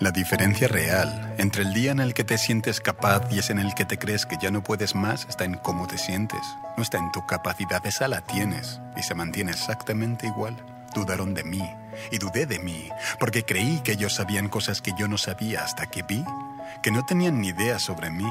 La diferencia real entre el día en el que te sientes capaz y es en el que te crees que ya no puedes más está en cómo te sientes. No está en tu capacidad, esa la tienes y se mantiene exactamente igual. Dudaron de mí y dudé de mí porque creí que ellos sabían cosas que yo no sabía hasta que vi que no tenían ni idea sobre mí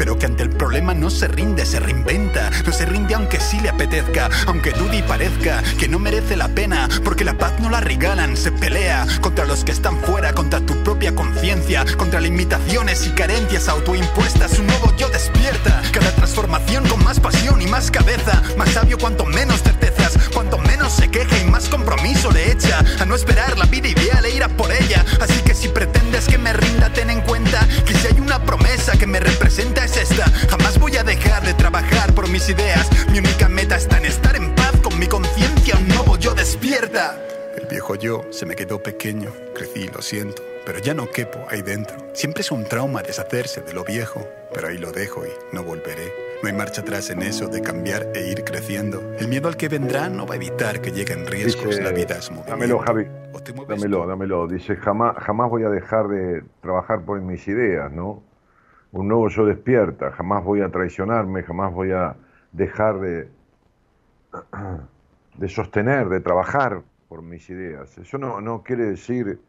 pero que ante el problema no se rinde, se reinventa. No se rinde aunque sí le apetezca, aunque dude y parezca que no merece la pena, porque la paz no la regalan, se pelea contra los que están fuera, contra tu propia conciencia, contra limitaciones y carencias autoimpuestas. Un nuevo yo despierta, cada transformación con más pasión y más cabeza, más sabio cuanto menos certezas, cuanto menos se queja y más compromiso le echa a no esperar la vida ideal e ir por ella. Así que si pretendes que me rinda, ten en cuenta que si hay una promesa que me representa esta. Jamás voy a dejar de trabajar por mis ideas. Mi única meta está en estar en paz con mi conciencia. Un nuevo yo despierta. El viejo yo se me quedó pequeño. Crecí, lo siento. Pero ya no quepo ahí dentro. Siempre es un trauma deshacerse de lo viejo. Pero ahí lo dejo y no volveré. No hay marcha atrás en eso de cambiar e ir creciendo. El miedo al que vendrá no va a evitar que lleguen riesgos. la vida es movimiento. Dámelo, Javi. Dámelo, dámelo. Dice, jamás, jamás voy a dejar de trabajar por mis ideas, ¿no? Un nuevo yo despierta, jamás voy a traicionarme, jamás voy a dejar de, de sostener, de trabajar por mis ideas. Eso no, no quiere decir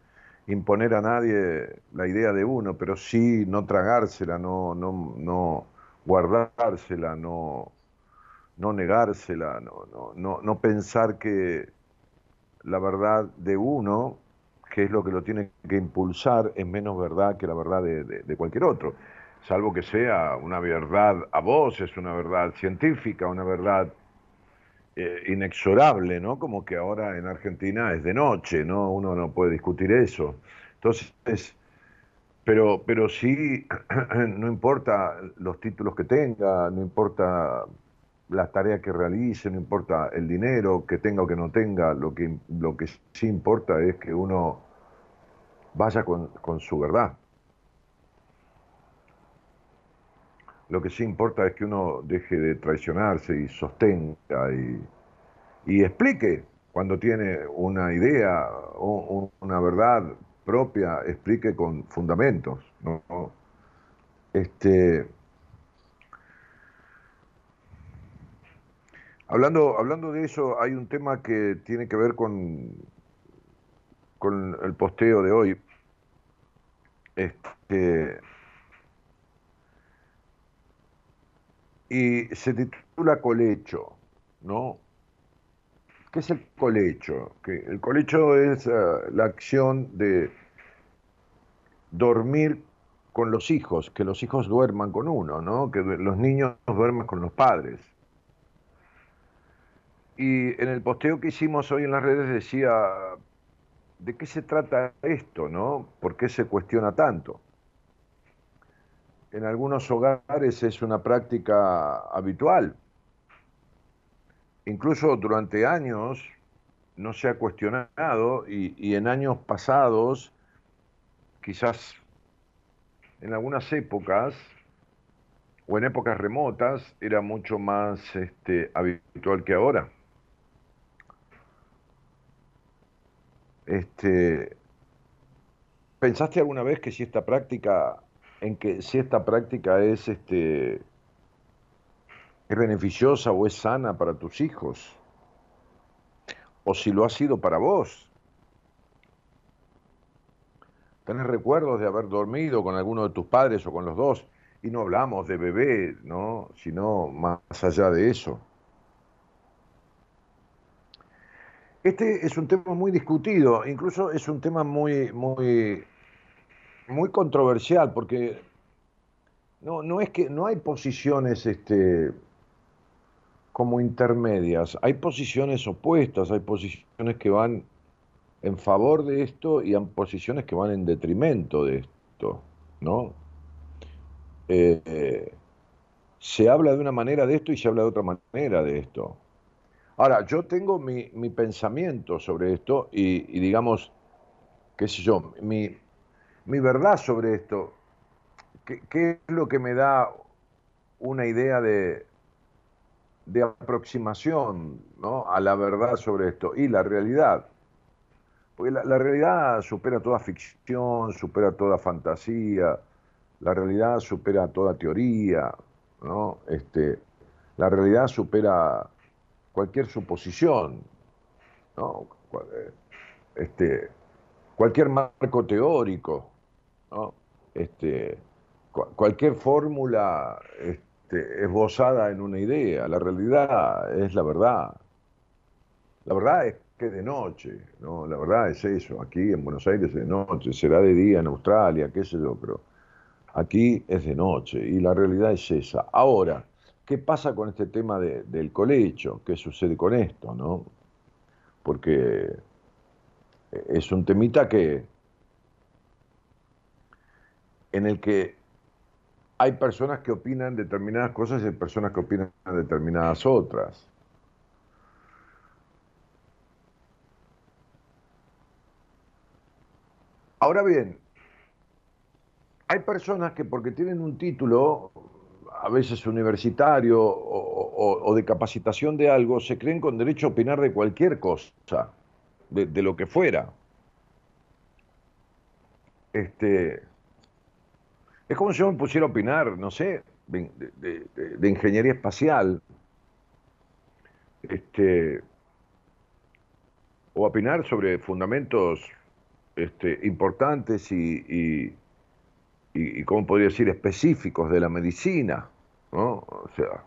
imponer a nadie la idea de uno, pero sí no tragársela, no, no, no guardársela, no, no negársela, no, no, no, pensar que la verdad de uno, que es lo que lo tiene que impulsar, es menos verdad que la verdad de cualquier otro salvo que sea una verdad a vos, es una verdad científica, una verdad eh, inexorable, ¿no? Como que ahora en Argentina es de noche, ¿no? Uno no puede discutir eso. Entonces, pero, pero sí, no importa los títulos que tenga, no importa las tareas que realice, no importa el dinero que tenga o que no tenga, lo que, lo que sí importa es que uno vaya con su verdad. Lo que sí importa es que uno deje de traicionarse y sostenga y, explique cuando tiene una idea o una verdad propia, explique con fundamentos. Este, hablando, hablando de eso, hay un tema que tiene que ver con, con el posteo de hoy. Este, y se titula Colecho, ¿no? ¿Qué es el colecho? Que el colecho es eh, la acción de dormir con los hijos, que los hijos duerman con uno, ¿no? Que los niños duerman con los padres. Y en el posteo que hicimos hoy en las redes decía, ¿de qué se trata esto, no? ¿Por qué se cuestiona tanto? en algunos hogares es una práctica habitual. Incluso durante años no se ha cuestionado y, en años pasados, quizás en algunas épocas o en épocas remotas, era mucho más este, habitual que ahora. Este, ¿Pensaste alguna vez que si esta práctica en que si esta práctica es este es beneficiosa o es sana para tus hijos? O si lo ha sido para vos. ¿Tenés recuerdos de haber dormido con alguno de tus padres o con los dos? Y no hablamos de bebé, ¿no? Sino más allá de eso. Este es un tema muy discutido, incluso es un tema muy, muy, muy controversial, porque no, no es que no hay posiciones este, como intermedias, hay posiciones opuestas, hay posiciones que van en favor de esto y hay posiciones que van en detrimento de esto, ¿no? Eh, se habla de una manera de esto y se habla de otra manera de esto. Ahora, yo tengo mi, pensamiento sobre esto y, digamos, qué sé yo, mi, verdad sobre esto, ¿qué, es lo que me da una idea de, de aproximación ¿no? a la verdad sobre esto? Y la realidad. Porque la, la, realidad supera toda ficción, supera toda fantasía, la realidad supera toda teoría, ¿no? Este, la realidad supera cualquier suposición, ¿no? Eh, este, cualquier marco teórico, ¿no? este, cualquier fórmula este, esbozada en una idea. La realidad es la verdad. La verdad es que de noche, ¿no? La verdad es eso. Aquí en Buenos Aires es de noche, será de día en Australia, qué sé yo, pero aquí es de noche y la realidad es esa. Ahora, ¿Qué pasa con este tema del colecho? ¿Qué sucede con esto? ¿no? Porque es un temita que en el que hay personas que opinan determinadas cosas y hay personas que opinan determinadas otras. Ahora bien, hay personas que porque tienen un título a veces universitario o, de capacitación de algo, se creen con derecho a opinar de cualquier cosa, de, lo que fuera. Este, es como si yo me pusiera a opinar, no sé, de, ingeniería espacial, este, o opinar sobre fundamentos este, importantes y, y, ¿cómo podría decir?, específicos de la medicina. ¿no? O sea,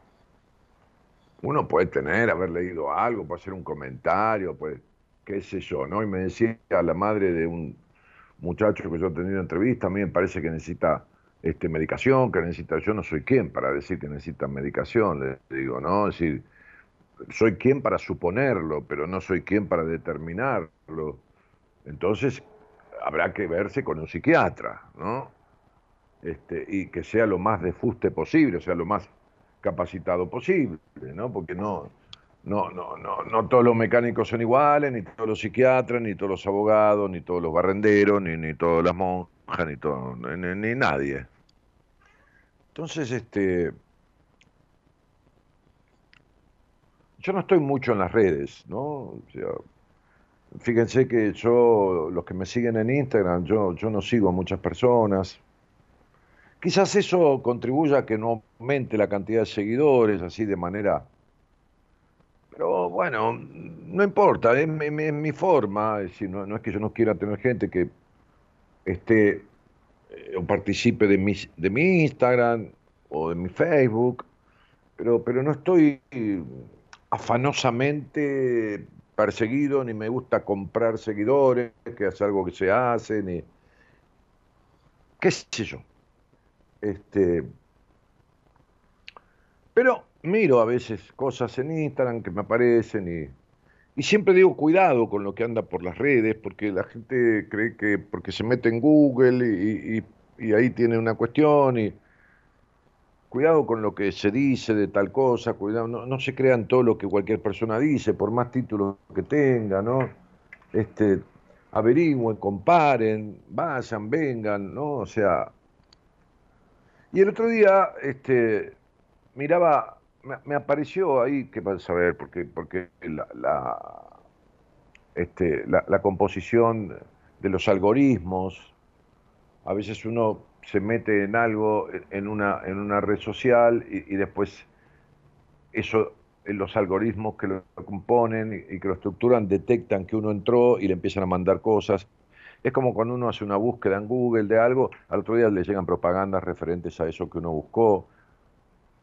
uno puede tener, haber leído algo, puede hacer un comentario, pues, qué sé yo, ¿no? Y me decía la madre de un muchacho que yo he tenido entrevista, a mí me parece que necesita este, medicación, que necesita, yo no soy quien para decir que necesita medicación, le digo, ¿no? Es decir, soy quien para suponerlo, pero no soy quien para determinarlo. Entonces, habrá que verse con un psiquiatra, ¿no? Este, y que sea lo más de fuste posible, o sea, lo más capacitado posible, ¿no? Porque no, no, no, no, no todos los mecánicos son iguales, ni todos los psiquiatras, ni todos los abogados, ni todos los barrenderos, ni, ni todas las monjas, ni, todo, ni, nadie. Entonces, este, yo no estoy mucho en las redes, ¿no? fíjense que yo, los que me siguen en Instagram, yo, yo no sigo a muchas personas, Quizás eso contribuya a que no aumente la cantidad de seguidores así de manera... Pero bueno, no importa, es, mi forma, es decir, no, es que yo no quiera tener gente que esté eh, o participe de mi, de mi Instagram o de mi Facebook, pero, pero no estoy afanosamente perseguido, ni me gusta comprar seguidores, que es algo que se hace, ni qué sé yo. Este, pero miro a veces cosas en Instagram que me aparecen y, siempre digo cuidado con lo que anda por las redes, porque la gente cree que porque se mete en Google y, ahí tiene una cuestión y cuidado con lo que se dice de tal cosa, cuidado, no, no, se crean todo lo que cualquier persona dice, por más títulos que tenga, ¿no? Este, averigüen, comparen, vayan, vengan, ¿no? O sea, y el otro día, este, miraba, me, apareció ahí, que vas a ver, porque, porque la, este, la, composición de los algoritmos. A veces uno se mete en algo, en una, en una red social y, después eso, los algoritmos que lo componen y que lo estructuran detectan que uno entró y le empiezan a mandar cosas. Es como cuando uno hace una búsqueda en Google de algo, al otro día le llegan propagandas referentes a eso que uno buscó,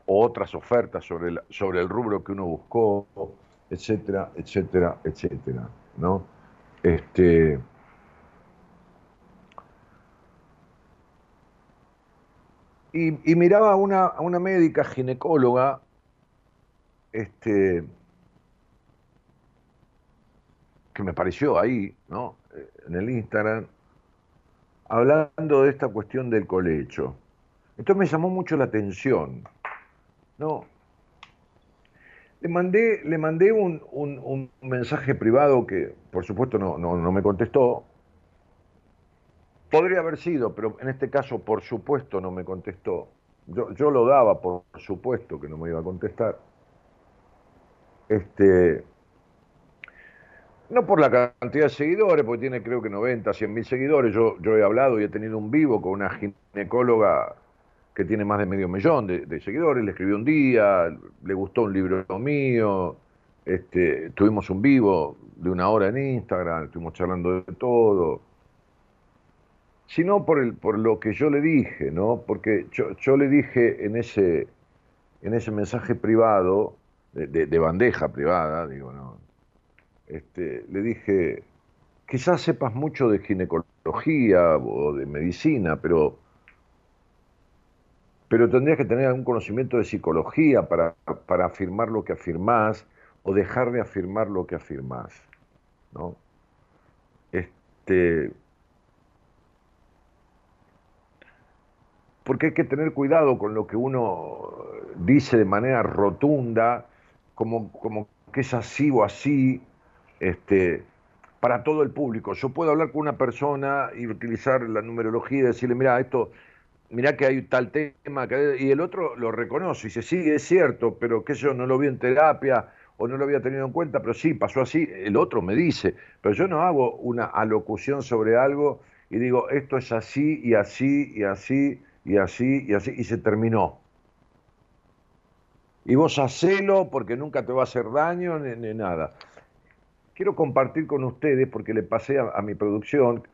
o otras ofertas sobre el, sobre el rubro que uno buscó, etcétera, etcétera, etcétera. ¿no? Este, y, miraba a una, una médica ginecóloga, este, que me pareció ahí, ¿no? En el Instagram, hablando de esta cuestión del colecho. Entonces me llamó mucho la atención, ¿no? Le mandé, le mandé un, mensaje privado que, por supuesto, no, no, me contestó. Podría haber sido, pero en este caso, por supuesto, no me contestó. Yo, yo lo daba, por supuesto, que no me iba a contestar. Este, no por la cantidad de seguidores, porque tiene creo que 90, 100 mil seguidores. Yo, yo he hablado y he tenido un vivo con una ginecóloga que tiene más de medio millón de, seguidores, le escribió un día, le gustó un libro mío, este, tuvimos un vivo de una hora en Instagram, estuvimos charlando de todo, sino por, el, por lo que yo le dije, ¿no? Porque yo, le dije en ese, en ese mensaje privado, de, bandeja privada, digo, ¿no? Este, le dije, quizás sepas mucho de ginecología o de medicina, pero pero tendrías que tener algún conocimiento de psicología para, afirmar lo que afirmás o dejar de afirmar lo que afirmás. ¿no? Este, porque hay que tener cuidado con lo que uno dice de manera rotunda, como, como que es así o así, este, para todo el público. Yo puedo hablar con una persona y utilizar la numerología y decirle, mira, esto mirá que hay tal tema, y el otro lo reconoce y dice, sí, es cierto, pero que yo no lo vi en terapia o no lo había tenido en cuenta, pero sí, pasó así, el otro me dice, pero yo no hago una alocución sobre algo y digo, esto es así y así y así y así y así, y se terminó. Y vos hacelo porque nunca te va a hacer daño ni, nada. Quiero compartir con ustedes, porque le pasé a mi producción,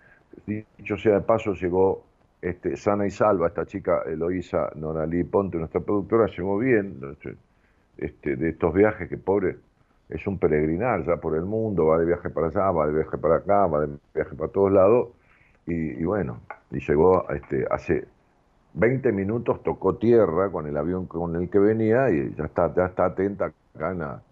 dicho sea de paso, llegó este, sana y salva, esta chica Eloísa Noralí Ponte, nuestra productora, llegó bien este, de estos viajes que pobre es un peregrinar ya por el mundo, va de viaje para allá, va de viaje para acá, va de viaje para todos lados, y, bueno, y llegó este, hace 20 minutos, tocó tierra con el avión con el que venía y ya está, ya está atenta acá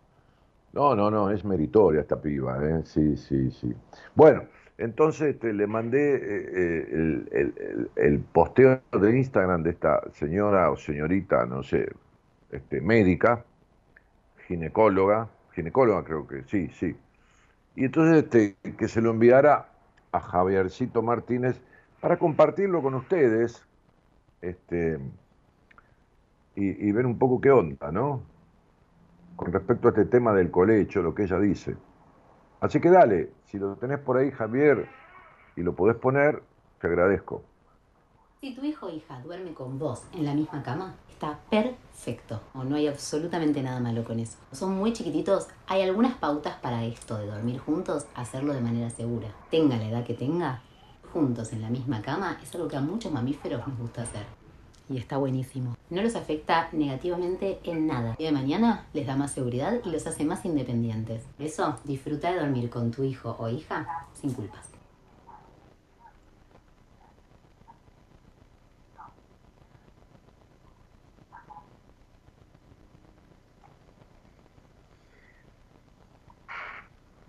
No, no, no, es meritoria esta piba, ¿eh? sí, sí, sí. Bueno, entonces este, le mandé eh, eh, el, posteo de Instagram de esta señora o señorita, no sé, este, médica, ginecóloga, ginecóloga creo que sí, sí. Y entonces este, que se lo enviara a Javiercito Martínez para compartirlo con ustedes este, y, y ver un poco qué onda, ¿no? Con respecto a este tema del colecho, lo que ella dice. Así que dale, si lo tenés por ahí, Javier, y lo podés poner, te agradezco. Si tu hijo o hija duerme con vos en la misma cama, está perfecto. O no hay absolutamente nada malo con eso. Son muy chiquititos, hay algunas pautas para esto de dormir juntos, hacerlo de manera segura. Tenga la edad que tenga, juntos en la misma cama es algo que a muchos mamíferos nos gusta hacer y está buenísimo. No los afecta negativamente en nada. Y de mañana les da más seguridad y los hace más independientes. eso, disfruta de dormir con tu hijo o hija sin culpas.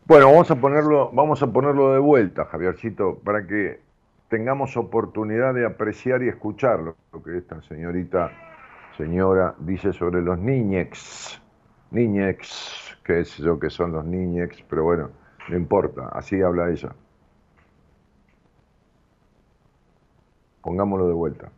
Bueno, vamos a ponerlo, vamos a ponerlo de vuelta, Javiercito, para que tengamos oportunidad de apreciar y escuchar lo que esta señorita, señora, dice sobre los niñex. Niñex, qué es yo que son los niñex, pero bueno, no importa, así habla ella. Pongámoslo de vuelta.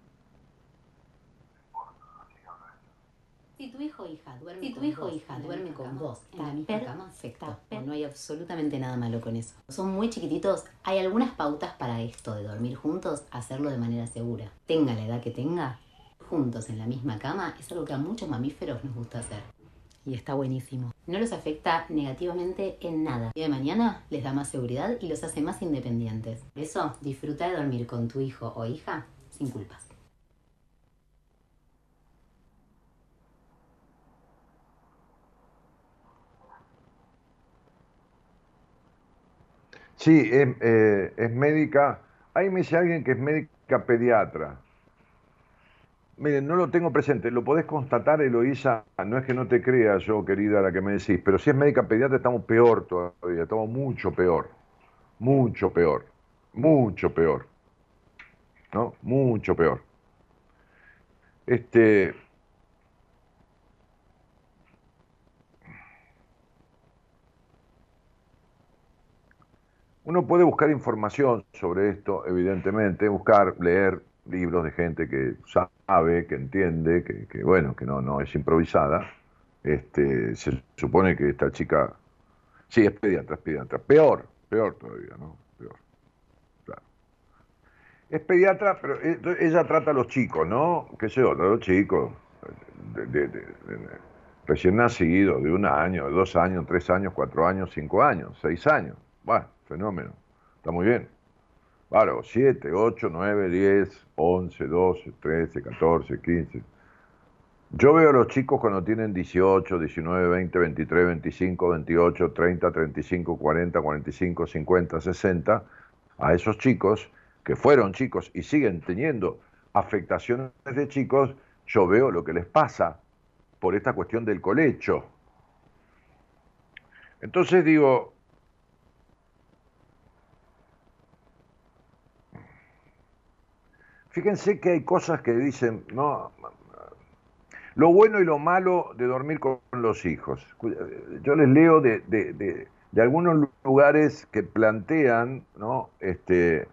Si tu hijo o hija duerme si tu hijo o hija duerme con vos en la misma cama, perfecto. No hay absolutamente nada malo con eso. Son muy chiquititos. Hay algunas pautas para esto de dormir juntos, hacerlo de manera segura. Tenga la edad que tenga, juntos en la misma cama es algo que a muchos mamíferos nos gusta hacer. Y está buenísimo. No los afecta negativamente en nada. Y de mañana les da más seguridad y los hace más independientes. Por eso, disfruta de dormir con tu hijo o hija sin culpas. Sí, es, eh, es médica. Ahí me dice alguien que es médica pediatra. Miren, no lo tengo presente, lo podés constatar, Eloísa, no es que no te crea yo, querida, la que me decís, pero si es médica pediatra estamos peor todavía, estamos mucho peor, mucho peor, mucho peor, ¿no? Mucho peor. Este, Uno puede buscar información sobre esto, evidentemente, buscar, leer libros de gente que sabe, que entiende, que, bueno, que no, no es improvisada. Este, se supone que esta chica, sí, es pediatra, es pediatra. Peor, peor todavía, ¿no? Peor. Claro. Es pediatra, pero ella trata a los chicos, ¿no? ¿Qué sé yo? A los chicos, recién nacidos, de un año, de dos años, tres años, cuatro años, cinco años, seis años. Bueno, fenómeno. Está muy bien. Claro, 7, 8, 9, 10, 11, 12, 13, 14, 15. Yo veo a los chicos cuando tienen 18, 19, 20, 23, 25, 28, 30, 35, 40, 45, 50, 60, a esos chicos que fueron chicos y siguen teniendo afectaciones de chicos, yo veo lo que les pasa por esta cuestión del colecho. Entonces digo, Fíjense que hay cosas que dicen, no, lo bueno y lo malo de dormir con los hijos. Yo les leo de, de, de, algunos lugares que plantean, ¿no? Este,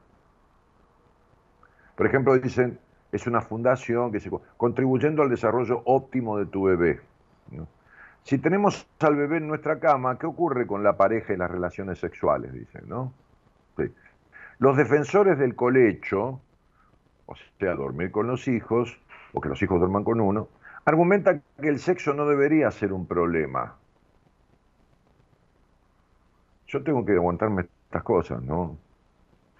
por ejemplo, dicen, es una fundación que se contribuyendo al desarrollo óptimo de tu bebé. Si tenemos al bebé en nuestra cama, ¿qué ocurre con la pareja y las relaciones sexuales? Dicen, ¿no? Los defensores del colecho o sea, dormir con los hijos, o que los hijos duerman con uno, argumenta que el sexo no debería ser un problema. Yo tengo que aguantarme estas cosas, ¿no?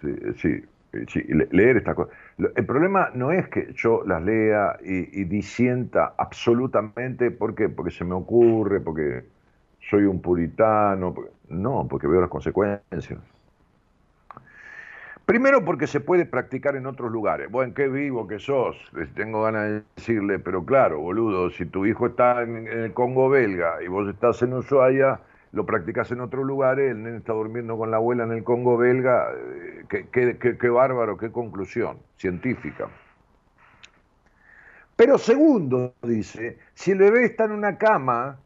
Sí, sí, sí leer estas cosas. El problema no es que yo las lea y, disienta absolutamente, ¿por qué? Porque se me ocurre, porque soy un puritano, no, porque veo las consecuencias. Primero porque se puede practicar en otros lugares. Bueno, qué vivo que sos, tengo ganas de decirle, pero claro, boludo, si tu hijo está en, el Congo belga y vos estás en Ushuaia, lo practicas en otros lugares, el nene está durmiendo con la abuela en el Congo belga, eh, qué, qué bárbaro, qué conclusión científica. Pero segundo, dice, si el bebé está en una cama,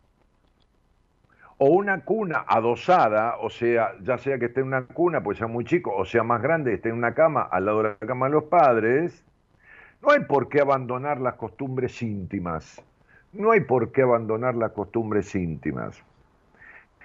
o una cuna adosada, o sea, ya sea que esté en una cuna, pues sea muy chico, o sea más grande, esté en una cama al lado de la cama de los padres, no hay por qué abandonar las costumbres íntimas. No hay por qué abandonar las costumbres íntimas.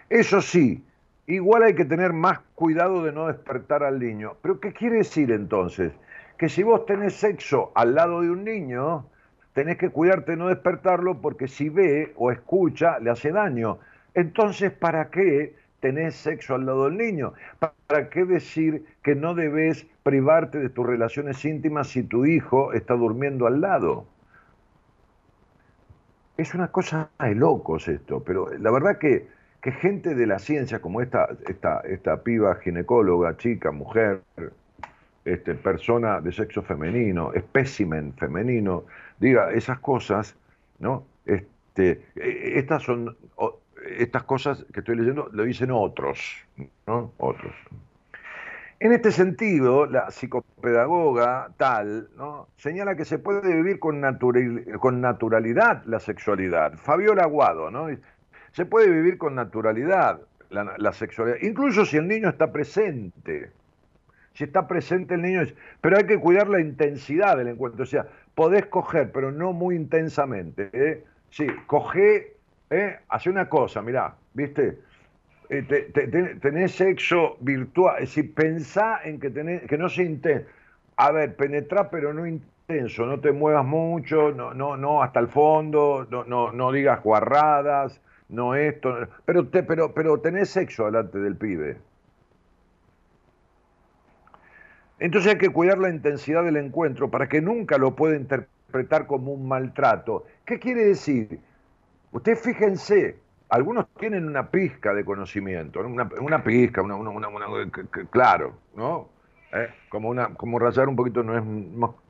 Eso sí, igual hay que tener más cuidado de no despertar al niño. Pero ¿qué quiere decir entonces? Que si vos tenés sexo al lado de un niño, tenés que cuidarte de no despertarlo porque si ve o escucha, le hace daño. Entonces, ¿para qué tenés sexo al lado del niño? ¿Para qué decir que no debes privarte de tus relaciones íntimas si tu hijo está durmiendo al lado? Es una cosa de locos esto, pero la verdad que, que gente de la ciencia como esta, esta, esta piba ginecóloga, chica, mujer, este, persona de sexo femenino, espécimen femenino, diga esas cosas, ¿no? Este, e, estas son estas cosas que estoy leyendo lo dicen otros, ¿no? Otros. En este sentido, la psicopedagoga tal ¿no? señala que se puede vivir con, con naturalidad la sexualidad. Fabiola Aguado, ¿no? Se puede vivir con naturalidad la, sexualidad, incluso si el niño está presente. Si está presente el niño, pero hay que cuidar la intensidad del encuentro. O sea, podés coger, pero no muy intensamente. ¿eh? sí, coge, ¿eh? hace una cosa, mirá, ¿viste? Eh, tenés sexo virtual, decir, pensá en que, tenés, que no se intenso. A ver, penetrá, pero no intenso, no te muevas mucho, no, no, no hasta el fondo, no, no, no digas guarradas, no esto, pero, te, pero, pero tenés sexo delante del pibe. Entonces hay que cuidar la intensidad del encuentro para que nunca lo pueda interpretar como un maltrato. ¿Qué quiere decir? Ustedes fíjense, algunos tienen una pizca de conocimiento, una, una pizca, una, una, claro, ¿no? ¿Eh? Como, una, como rayar un poquito no es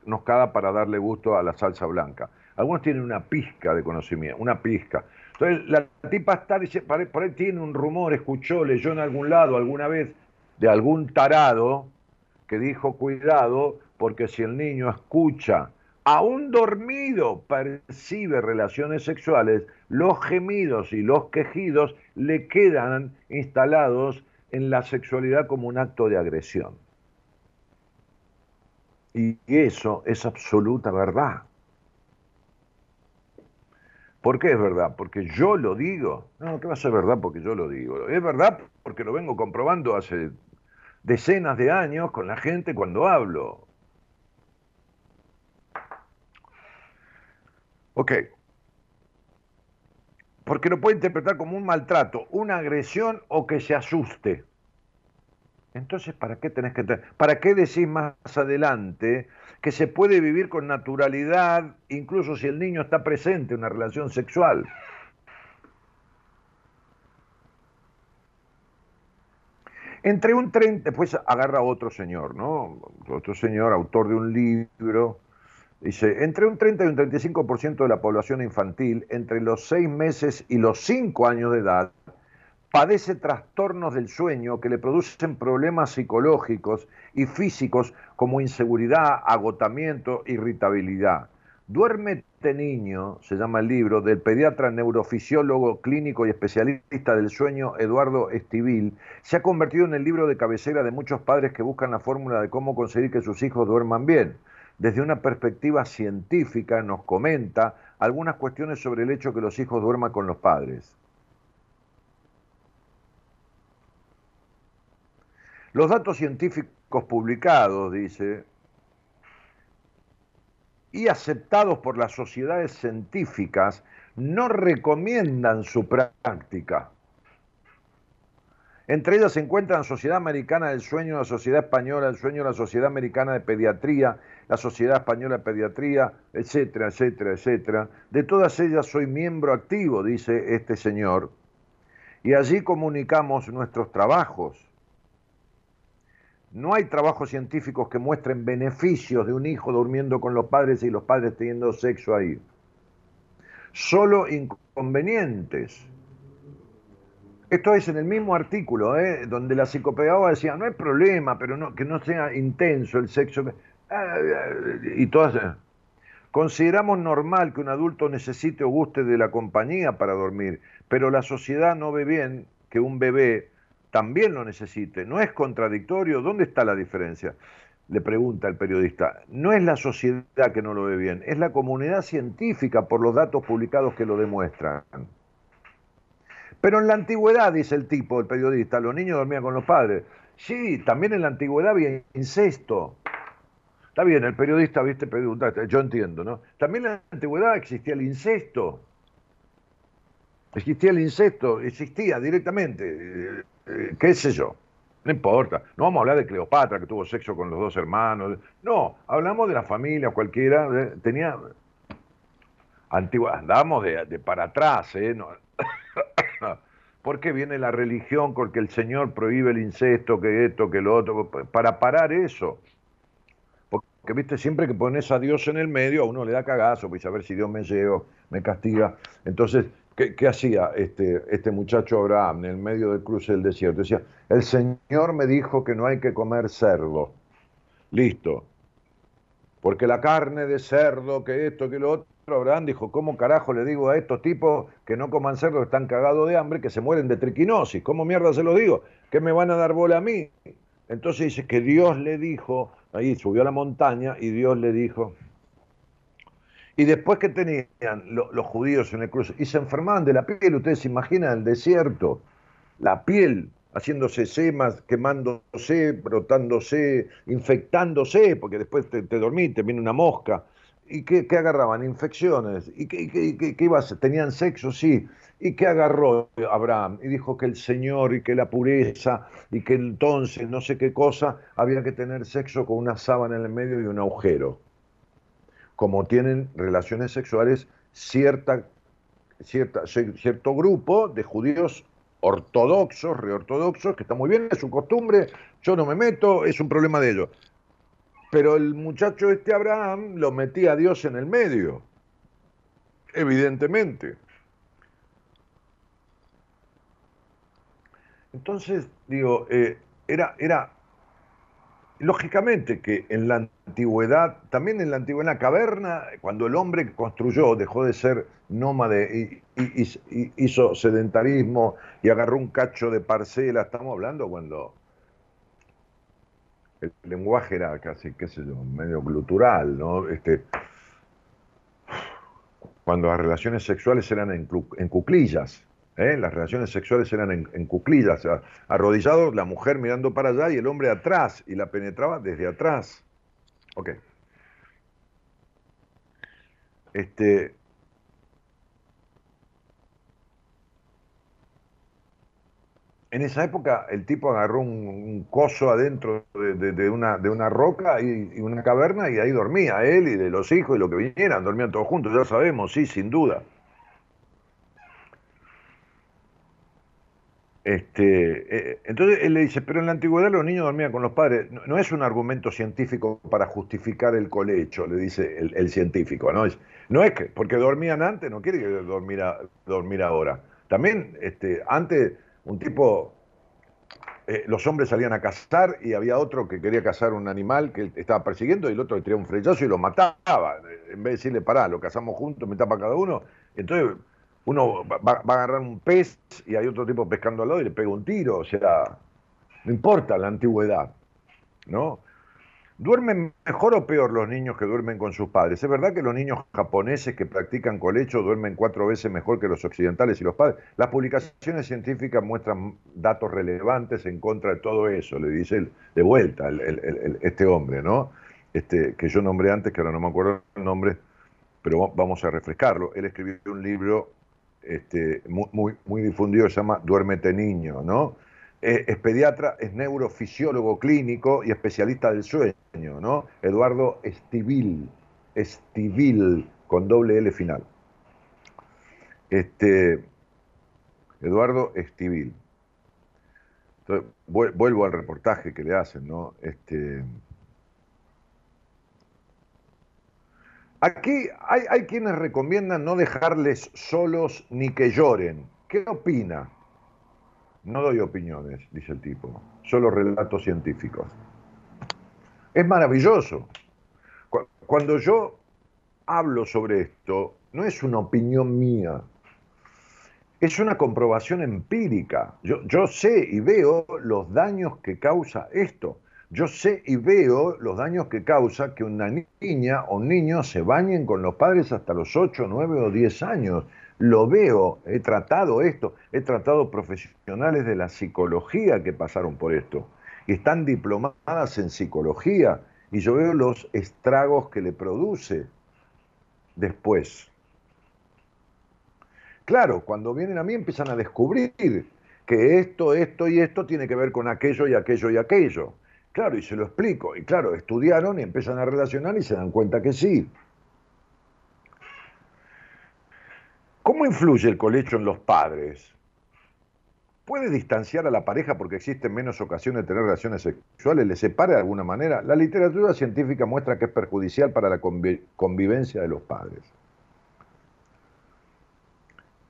noscada para darle gusto a la salsa blanca. Algunos tienen una pizca de conocimiento, una pizca. Entonces la tipa está, dice, por ahí tiene un rumor, escuchó, leyó en algún lado alguna vez de algún tarado que dijo cuidado porque si el niño escucha aún dormido percibe relaciones sexuales, los gemidos y los quejidos le quedan instalados en la sexualidad como un acto de agresión. Y eso es absoluta verdad. ¿Por qué es verdad? Porque yo lo digo. No, ¿qué va a ser verdad? Porque yo lo digo. Es verdad porque lo vengo comprobando hace decenas de años con la gente cuando hablo. Ok. Porque lo puede interpretar como un maltrato, una agresión o que se asuste. Entonces, ¿para qué tenés que ¿Para qué decís más adelante que se puede vivir con naturalidad, incluso si el niño está presente en una relación sexual? Entre un 30, después agarra otro señor, ¿no? Otro señor, autor de un libro, Dice, entre un 30 y un 35% de la población infantil entre los 6 meses y los 5 años de edad padece trastornos del sueño que le producen problemas psicológicos y físicos como inseguridad, agotamiento, irritabilidad. Duérmete niño, se llama el libro, del pediatra neurofisiólogo clínico y especialista del sueño Eduardo Estivil, se ha convertido en el libro de cabecera de muchos padres que buscan la fórmula de cómo conseguir que sus hijos duerman bien desde una perspectiva científica nos comenta algunas cuestiones sobre el hecho que los hijos duerman con los padres. Los datos científicos publicados, dice, y aceptados por las sociedades científicas no recomiendan su práctica. Entre ellas se encuentran Sociedad Americana del Sueño, la Sociedad Española del Sueño, la Sociedad Americana de Pediatría, la Sociedad Española de Pediatría, etcétera, etcétera, etcétera. De todas ellas soy miembro activo, dice este señor, y allí comunicamos nuestros trabajos. No hay trabajos científicos que muestren beneficios de un hijo durmiendo con los padres y los padres teniendo sexo ahí. Solo inconvenientes. Esto es en el mismo artículo, ¿eh? donde la psicopedagoga decía, no hay problema, pero no, que no sea intenso el sexo. Y todas. Consideramos normal que un adulto necesite o guste de la compañía para dormir, pero la sociedad no ve bien que un bebé también lo necesite. ¿No es contradictorio? ¿Dónde está la diferencia? Le pregunta el periodista. No es la sociedad que no lo ve bien, es la comunidad científica por los datos publicados que lo demuestran. Pero en la antigüedad, dice el tipo, el periodista, los niños dormían con los padres. Sí, también en la antigüedad había incesto. Está bien, el periodista, viste, pregunta, yo entiendo, ¿no? También en la antigüedad existía el incesto. Existía el incesto, existía directamente, eh, eh, qué sé yo, no importa. No vamos a hablar de Cleopatra, que tuvo sexo con los dos hermanos. No, hablamos de la familia, cualquiera, tenía... Antigua, andamos de, para atrás, ¿eh? ¿Por qué viene la religión con que el Señor prohíbe el incesto, que esto, que lo otro? Para parar eso. Porque, viste, siempre que pones a Dios en el medio, a uno le da cagazo, pues a ver si Dios me lleva, me castiga. Entonces, ¿qué, hacía este, este muchacho Abraham en el medio del cruce del desierto? Decía, el Señor me dijo que no hay que comer cerdo. Listo. Porque la carne de cerdo, que esto, que lo otro, Abraham dijo, ¿cómo carajo le digo a estos tipos que no coman cerdo, que están cagados de hambre, que se mueren de triquinosis? ¿Cómo mierda se lo digo? ¿Qué me van a dar bola a mí? Entonces dice que Dios le dijo, ahí subió a la montaña y Dios le dijo, Y después que tenían los judíos en el cruce, y se enfermaban de la piel, ustedes se imaginan el desierto, la piel haciéndose semas, quemándose, brotándose, infectándose, porque después te, te dormís, te viene una mosca. ¿Y qué, agarraban? Infecciones. ¿Y qué, qué, tenían sexo? Sí. ¿Y qué agarró Abraham? Y dijo que el Señor y que la pureza y que entonces no sé qué cosa había que tener sexo con una sábana en el medio y un agujero. Como tienen relaciones sexuales cierta, cierta, cierto grupo de judíos ortodoxos, reortodoxos, que está muy bien, es su costumbre, yo no me meto, es un problema de ellos. Pero el muchacho este Abraham lo metía a Dios en el medio, evidentemente. Entonces, digo, eh, era, era lógicamente que en la antigüedad, también en la antigüedad, en la caverna, cuando el hombre construyó, dejó de ser nómade y, hizo sedentarismo y agarró un cacho de parcela, estamos hablando cuando el lenguaje era casi, qué sé yo, medio glutural, ¿no? Este, cuando las relaciones sexuales eran en, cuclillas, ¿eh? las relaciones sexuales eran en, en cuclillas, arrodillado, la mujer mirando para allá y el hombre atrás, y la penetraba desde atrás. Ok. Este, en esa época el tipo agarró un, coso adentro de, una, de una roca y, una caverna y ahí dormía él y de los hijos y lo que vinieran, dormían todos juntos, ya sabemos, sí, sin duda. Este, eh, entonces él le dice, pero en la antigüedad los niños dormían con los padres. No, es un argumento científico para justificar el colecho, le dice el, científico. ¿no? Es, no es que, porque dormían antes, no quiere que dormir, dormir ahora. También este, antes un tipo, eh, los hombres salían a cazar y había otro que quería cazar un animal que estaba persiguiendo y el otro le un flechazo y lo mataba. En vez de decirle, pará, lo cazamos juntos, me tapa cada uno. Entonces uno va, a agarrar un pez y hay otro tipo pescando al lado y le pega un tiro. O sea, no importa la antigüedad, ¿no? ¿Duermen mejor o peor los niños que duermen con sus padres? ¿Es verdad que los niños japoneses que practican colecho duermen cuatro veces mejor que los occidentales y los padres? Las publicaciones científicas muestran datos relevantes en contra de todo eso, le dice de vuelta este hombre, ¿no? Este, que yo nombré antes, que ahora no me acuerdo el nombre, pero vamos a refrescarlo. Él escribió un libro este, muy, muy, difundido, se llama Duérmete Niño, ¿no? Es pediatra, es neurofisiólogo clínico y especialista del sueño, ¿no? Eduardo Estivil, Estivil, con doble L final. Este, Eduardo Estivil. vuelvo al reportaje que le hacen, ¿no? Este, aquí hay, hay quienes recomiendan no dejarles solos ni que lloren. ¿Qué opina? No doy opiniones, dice el tipo, solo relatos científicos. Es maravilloso. Cuando yo hablo sobre esto, no es una opinión mía, es una comprobación empírica. Yo, yo, sé y veo los daños que causa esto. Yo sé y veo los daños que causa que una niña o un niño se bañen con los padres hasta los 8, 9 o 10 años lo veo, he tratado esto, he tratado profesionales de la psicología que pasaron por esto, y están diplomadas en psicología, y yo veo los estragos que le produce después. Claro, cuando vienen a mí empiezan a descubrir que esto, esto y esto tiene que ver con aquello y aquello y aquello. Claro, y se lo explico. Y claro, estudiaron y empiezan a relacionar y se dan cuenta que sí. ¿Cómo influye el colecho en los padres? ¿Puede distanciar a la pareja porque existen menos ocasiones de tener relaciones sexuales? ¿Le separa de alguna manera? La literatura científica muestra que es perjudicial para la convivencia de los padres.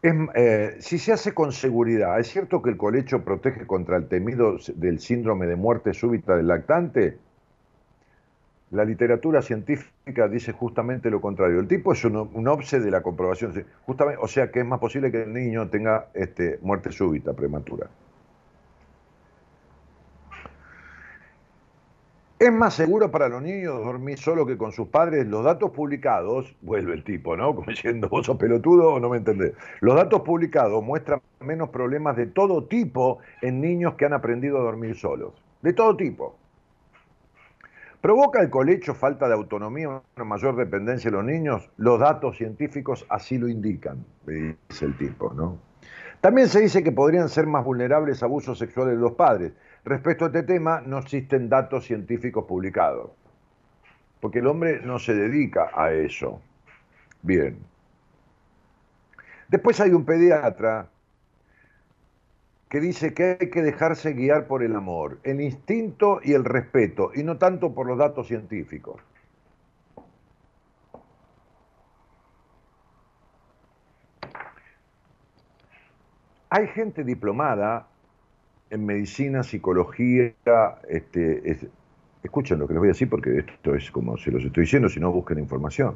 Eh, si se hace con seguridad, ¿es cierto que el colecho protege contra el temido del síndrome de muerte súbita del lactante? La literatura científica dice justamente lo contrario. El tipo es un, un de la comprobación. Justamente, o sea que es más posible que el niño tenga este, muerte súbita, prematura. ¿Es más seguro para los niños dormir solo que con sus padres? Los datos publicados, vuelve el tipo, ¿no? Como diciendo, vos sos pelotudo o no me entendés. Los datos publicados muestran menos problemas de todo tipo en niños que han aprendido a dormir solos. De todo tipo. ¿Provoca el colecho falta de autonomía, una mayor dependencia de los niños? Los datos científicos así lo indican, dice el tipo, ¿no? También se dice que podrían ser más vulnerables a abusos sexuales de los padres. Respecto a este tema, no existen datos científicos publicados, porque el hombre no se dedica a eso. Bien. Después hay un pediatra que dice que hay que dejarse guiar por el amor, el instinto y el respeto, y no tanto por los datos científicos. Hay gente diplomada en medicina, psicología, este, escuchen lo que les voy a decir porque esto es como se los estoy diciendo, si no busquen información.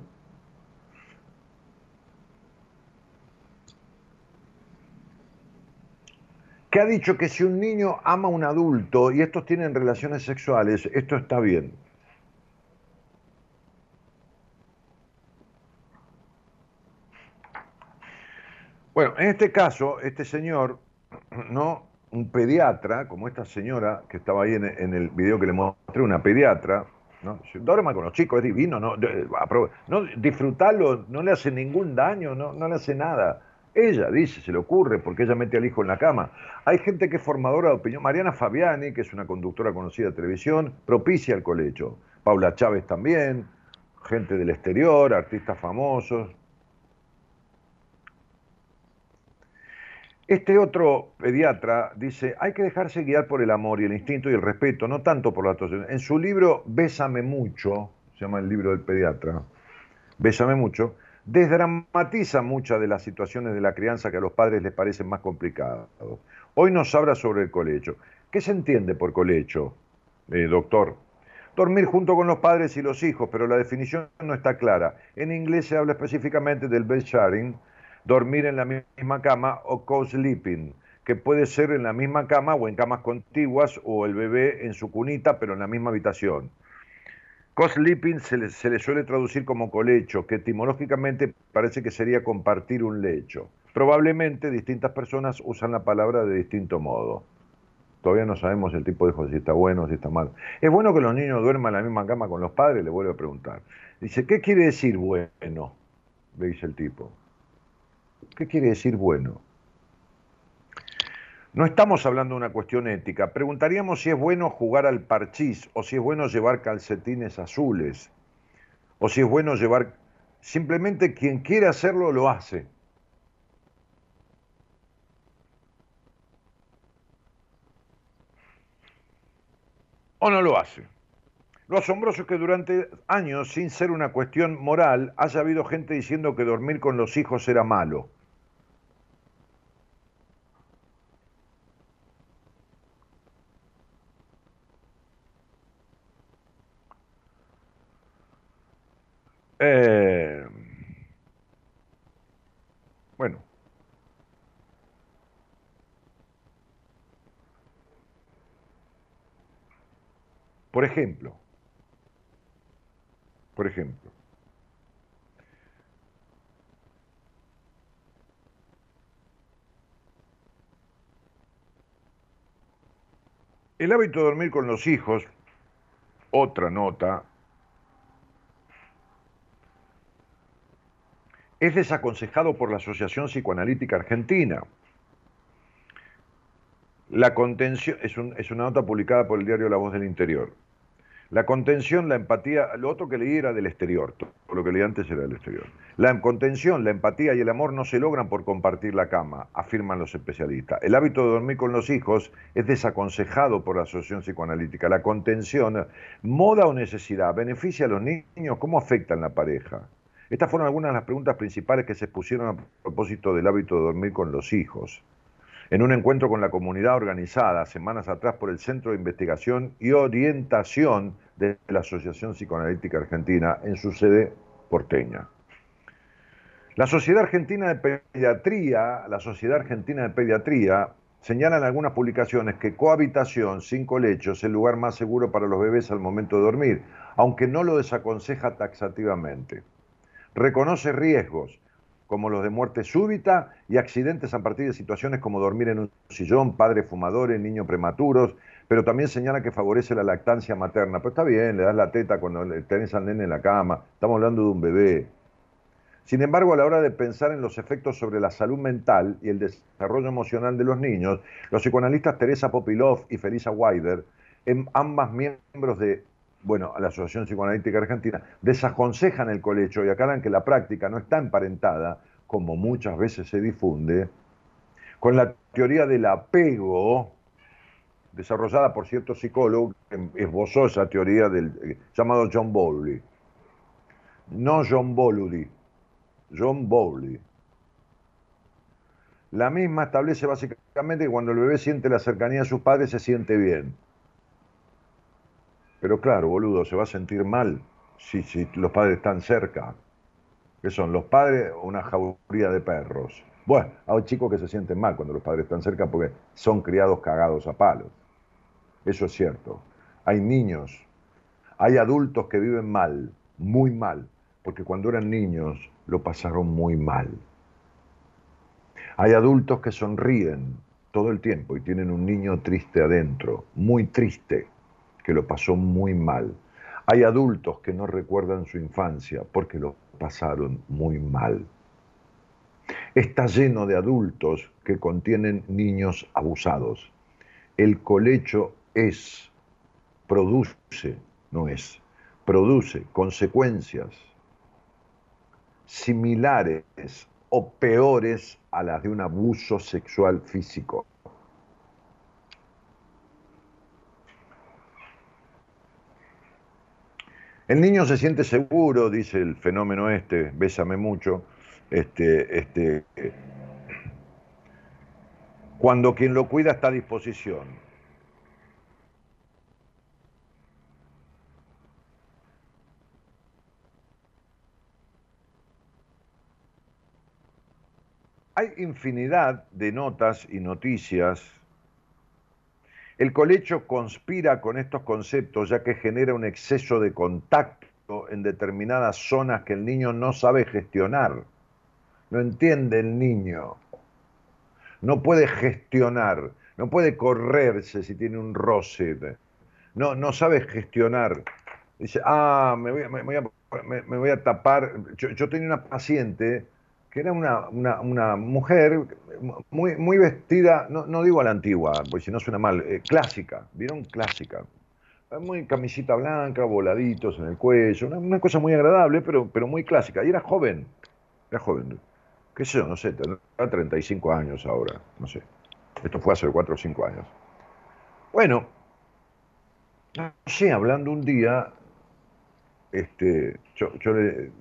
Que ha dicho que si un niño ama a un adulto y estos tienen relaciones sexuales, esto está bien. Bueno, en este caso, este señor, ¿no? Un pediatra, como esta señora que estaba ahí en, el video que le mostré, una pediatra, ¿no? Duerma con los chicos, es divino, no, no disfrutarlo no le hace ningún daño, no, no le hace nada. Ella dice, se le ocurre, porque ella mete al hijo en la cama. Hay gente que es formadora de opinión. Mariana Fabiani, que es una conductora conocida de televisión, propicia el colecho. Paula Chávez también, gente del exterior, artistas famosos. Este otro pediatra dice, hay que dejarse guiar por el amor y el instinto y el respeto, no tanto por la actuación. En su libro Bésame mucho, se llama el libro del pediatra, Bésame mucho, desdramatiza muchas de las situaciones de la crianza que a los padres les parecen más complicadas. Hoy nos habla sobre el colecho. ¿Qué se entiende por colecho, eh, doctor? Dormir junto con los padres y los hijos, pero la definición no está clara. En inglés se habla específicamente del bed sharing, dormir en la misma cama o co-sleeping, que puede ser en la misma cama o en camas contiguas o el bebé en su cunita, pero en la misma habitación. Co-sleeping se le, se le suele traducir como colecho, que etimológicamente parece que sería compartir un lecho. Probablemente distintas personas usan la palabra de distinto modo. Todavía no sabemos el tipo de hijo si está bueno o si está mal. ¿Es bueno que los niños duerman en la misma cama con los padres? Le vuelvo a preguntar. Dice, ¿qué quiere decir bueno? Le dice el tipo. ¿Qué quiere decir bueno? No estamos hablando de una cuestión ética. Preguntaríamos si es bueno jugar al parchís o si es bueno llevar calcetines azules o si es bueno llevar... Simplemente quien quiere hacerlo lo hace. O no lo hace. Lo asombroso es que durante años, sin ser una cuestión moral, haya habido gente diciendo que dormir con los hijos era malo. Eh, bueno. Por ejemplo, por ejemplo, el hábito de dormir con los hijos, otra nota, es desaconsejado por la Asociación Psicoanalítica Argentina. La contención, es, una nota publicada por el diario La Voz del Interior. La contención, la empatía, lo otro que leí era del exterior, todo lo que leí antes era del exterior. La contención, la empatía y el amor no se logran por compartir la cama, afirman los especialistas. El hábito de dormir con los hijos es desaconsejado por la Asociación Psicoanalítica. La contención, moda o necesidad, beneficia a los niños, ¿cómo afecta en la pareja? Estas fueron algunas de las preguntas principales que se expusieron a propósito del hábito de dormir con los hijos. En un encuentro con la comunidad organizada semanas atrás por el Centro de Investigación y Orientación de la Asociación Psicoanalítica Argentina en su sede porteña. La Sociedad Argentina de Pediatría, la Sociedad Argentina de Pediatría, algunas publicaciones que cohabitación sin colecho es el lugar más seguro para los bebés al momento de dormir, aunque no lo desaconseja taxativamente. Reconoce riesgos, como los de muerte súbita y accidentes a partir de situaciones como dormir en un sillón, padres fumadores, niños prematuros, pero también señala que favorece la lactancia materna. Pues está bien, le das la teta cuando tenés al nene en la cama, estamos hablando de un bebé. Sin embargo, a la hora de pensar en los efectos sobre la salud mental y el desarrollo emocional de los niños, los psicoanalistas Teresa Popilov y Felisa Weider, ambas miembros de bueno, la Asociación Psicoanalítica Argentina, desaconsejan el colecho y aclaran que la práctica no está emparentada, como muchas veces se difunde, con la teoría del apego, desarrollada por cierto psicólogo que esbozó esa teoría del eh, llamado John Bowley. No John Bowley, John Bowley. La misma establece básicamente que cuando el bebé siente la cercanía de sus padres se siente bien. Pero claro, boludo, se va a sentir mal si, los padres están cerca. ¿Qué son? Los padres una jauría de perros. Bueno, hay chicos que se sienten mal cuando los padres están cerca porque son criados cagados a palos. Eso es cierto. Hay niños, hay adultos que viven mal, muy mal, porque cuando eran niños lo pasaron muy mal. Hay adultos que sonríen todo el tiempo y tienen un niño triste adentro, muy triste, que lo pasó muy mal. Hay adultos que no recuerdan su infancia porque lo pasaron muy mal. Está lleno de adultos que contienen niños abusados. El colecho es, produce, no es, produce consecuencias similares o peores a las de un abuso sexual físico. El niño se siente seguro, dice el fenómeno este, bésame mucho, este, este, cuando quien lo cuida está a disposición. Hay infinidad de notas y noticias. El colecho conspira con estos conceptos ya que genera un exceso de contacto en determinadas zonas que el niño no sabe gestionar. No entiende el niño. No puede gestionar. No puede correrse si tiene un roce. No, no sabe gestionar. Dice, ah, me voy a, tapar. Yo, yo tenía una paciente que era una, una, mujer muy, muy vestida, no, no, digo a la antigua, porque si no suena mal, eh, clásica, ¿vieron? Clásica. Muy camisita blanca, voladitos en el cuello, una, cosa muy agradable, pero, pero muy clásica. Y era joven, era joven. ¿Qué sé yo? No sé, tendrá 35 años ahora, no sé. Esto fue hace 4 o 5 años. Bueno, no sé, hablando un día, este, yo, yo le,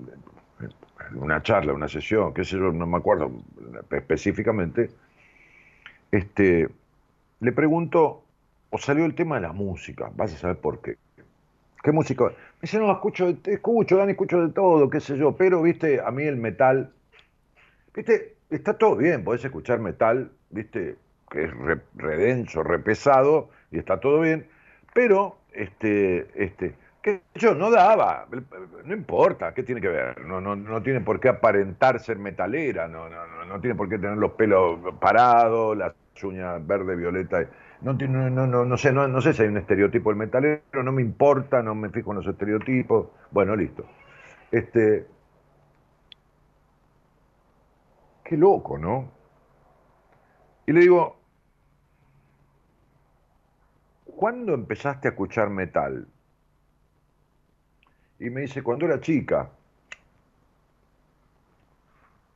una charla, una sesión, qué sé yo, no me acuerdo específicamente, este, le pregunto, o salió el tema de la música, vas a saber por qué. ¿Qué música? Me dice, no, escucho, escucho, Dani, escucho de todo, qué sé yo, pero, viste, a mí el metal, viste, está todo bien, podés escuchar metal, viste, que es re, redenso, repesado, y está todo bien, pero, este, este, yo no daba, no importa, ¿qué tiene que ver? No, no, no tiene por qué aparentar ser metalera, no, no, no, tiene por qué tener los pelos parados, las uñas verde, violeta. No, no, no, no, sé, no, no sé si hay un estereotipo del metalero, no me importa, no me fijo en los estereotipos. Bueno, listo. Este. Qué loco, ¿no? Y le digo, ¿cuándo empezaste a escuchar metal? Y me dice, cuando era chica,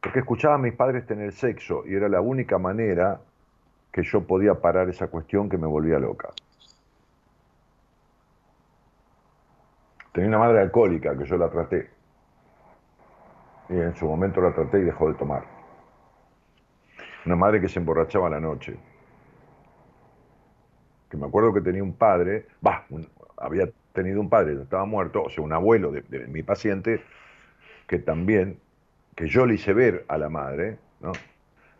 porque escuchaba a mis padres tener sexo y era la única manera que yo podía parar esa cuestión que me volvía loca. Tenía una madre alcohólica que yo la traté. Y en su momento la traté y dejó de tomar. Una madre que se emborrachaba a la noche. Que me acuerdo que tenía un padre, va, había tenido un padre, estaba muerto, o sea, un abuelo de, mi paciente, que también, que yo le hice ver a la madre, ¿no?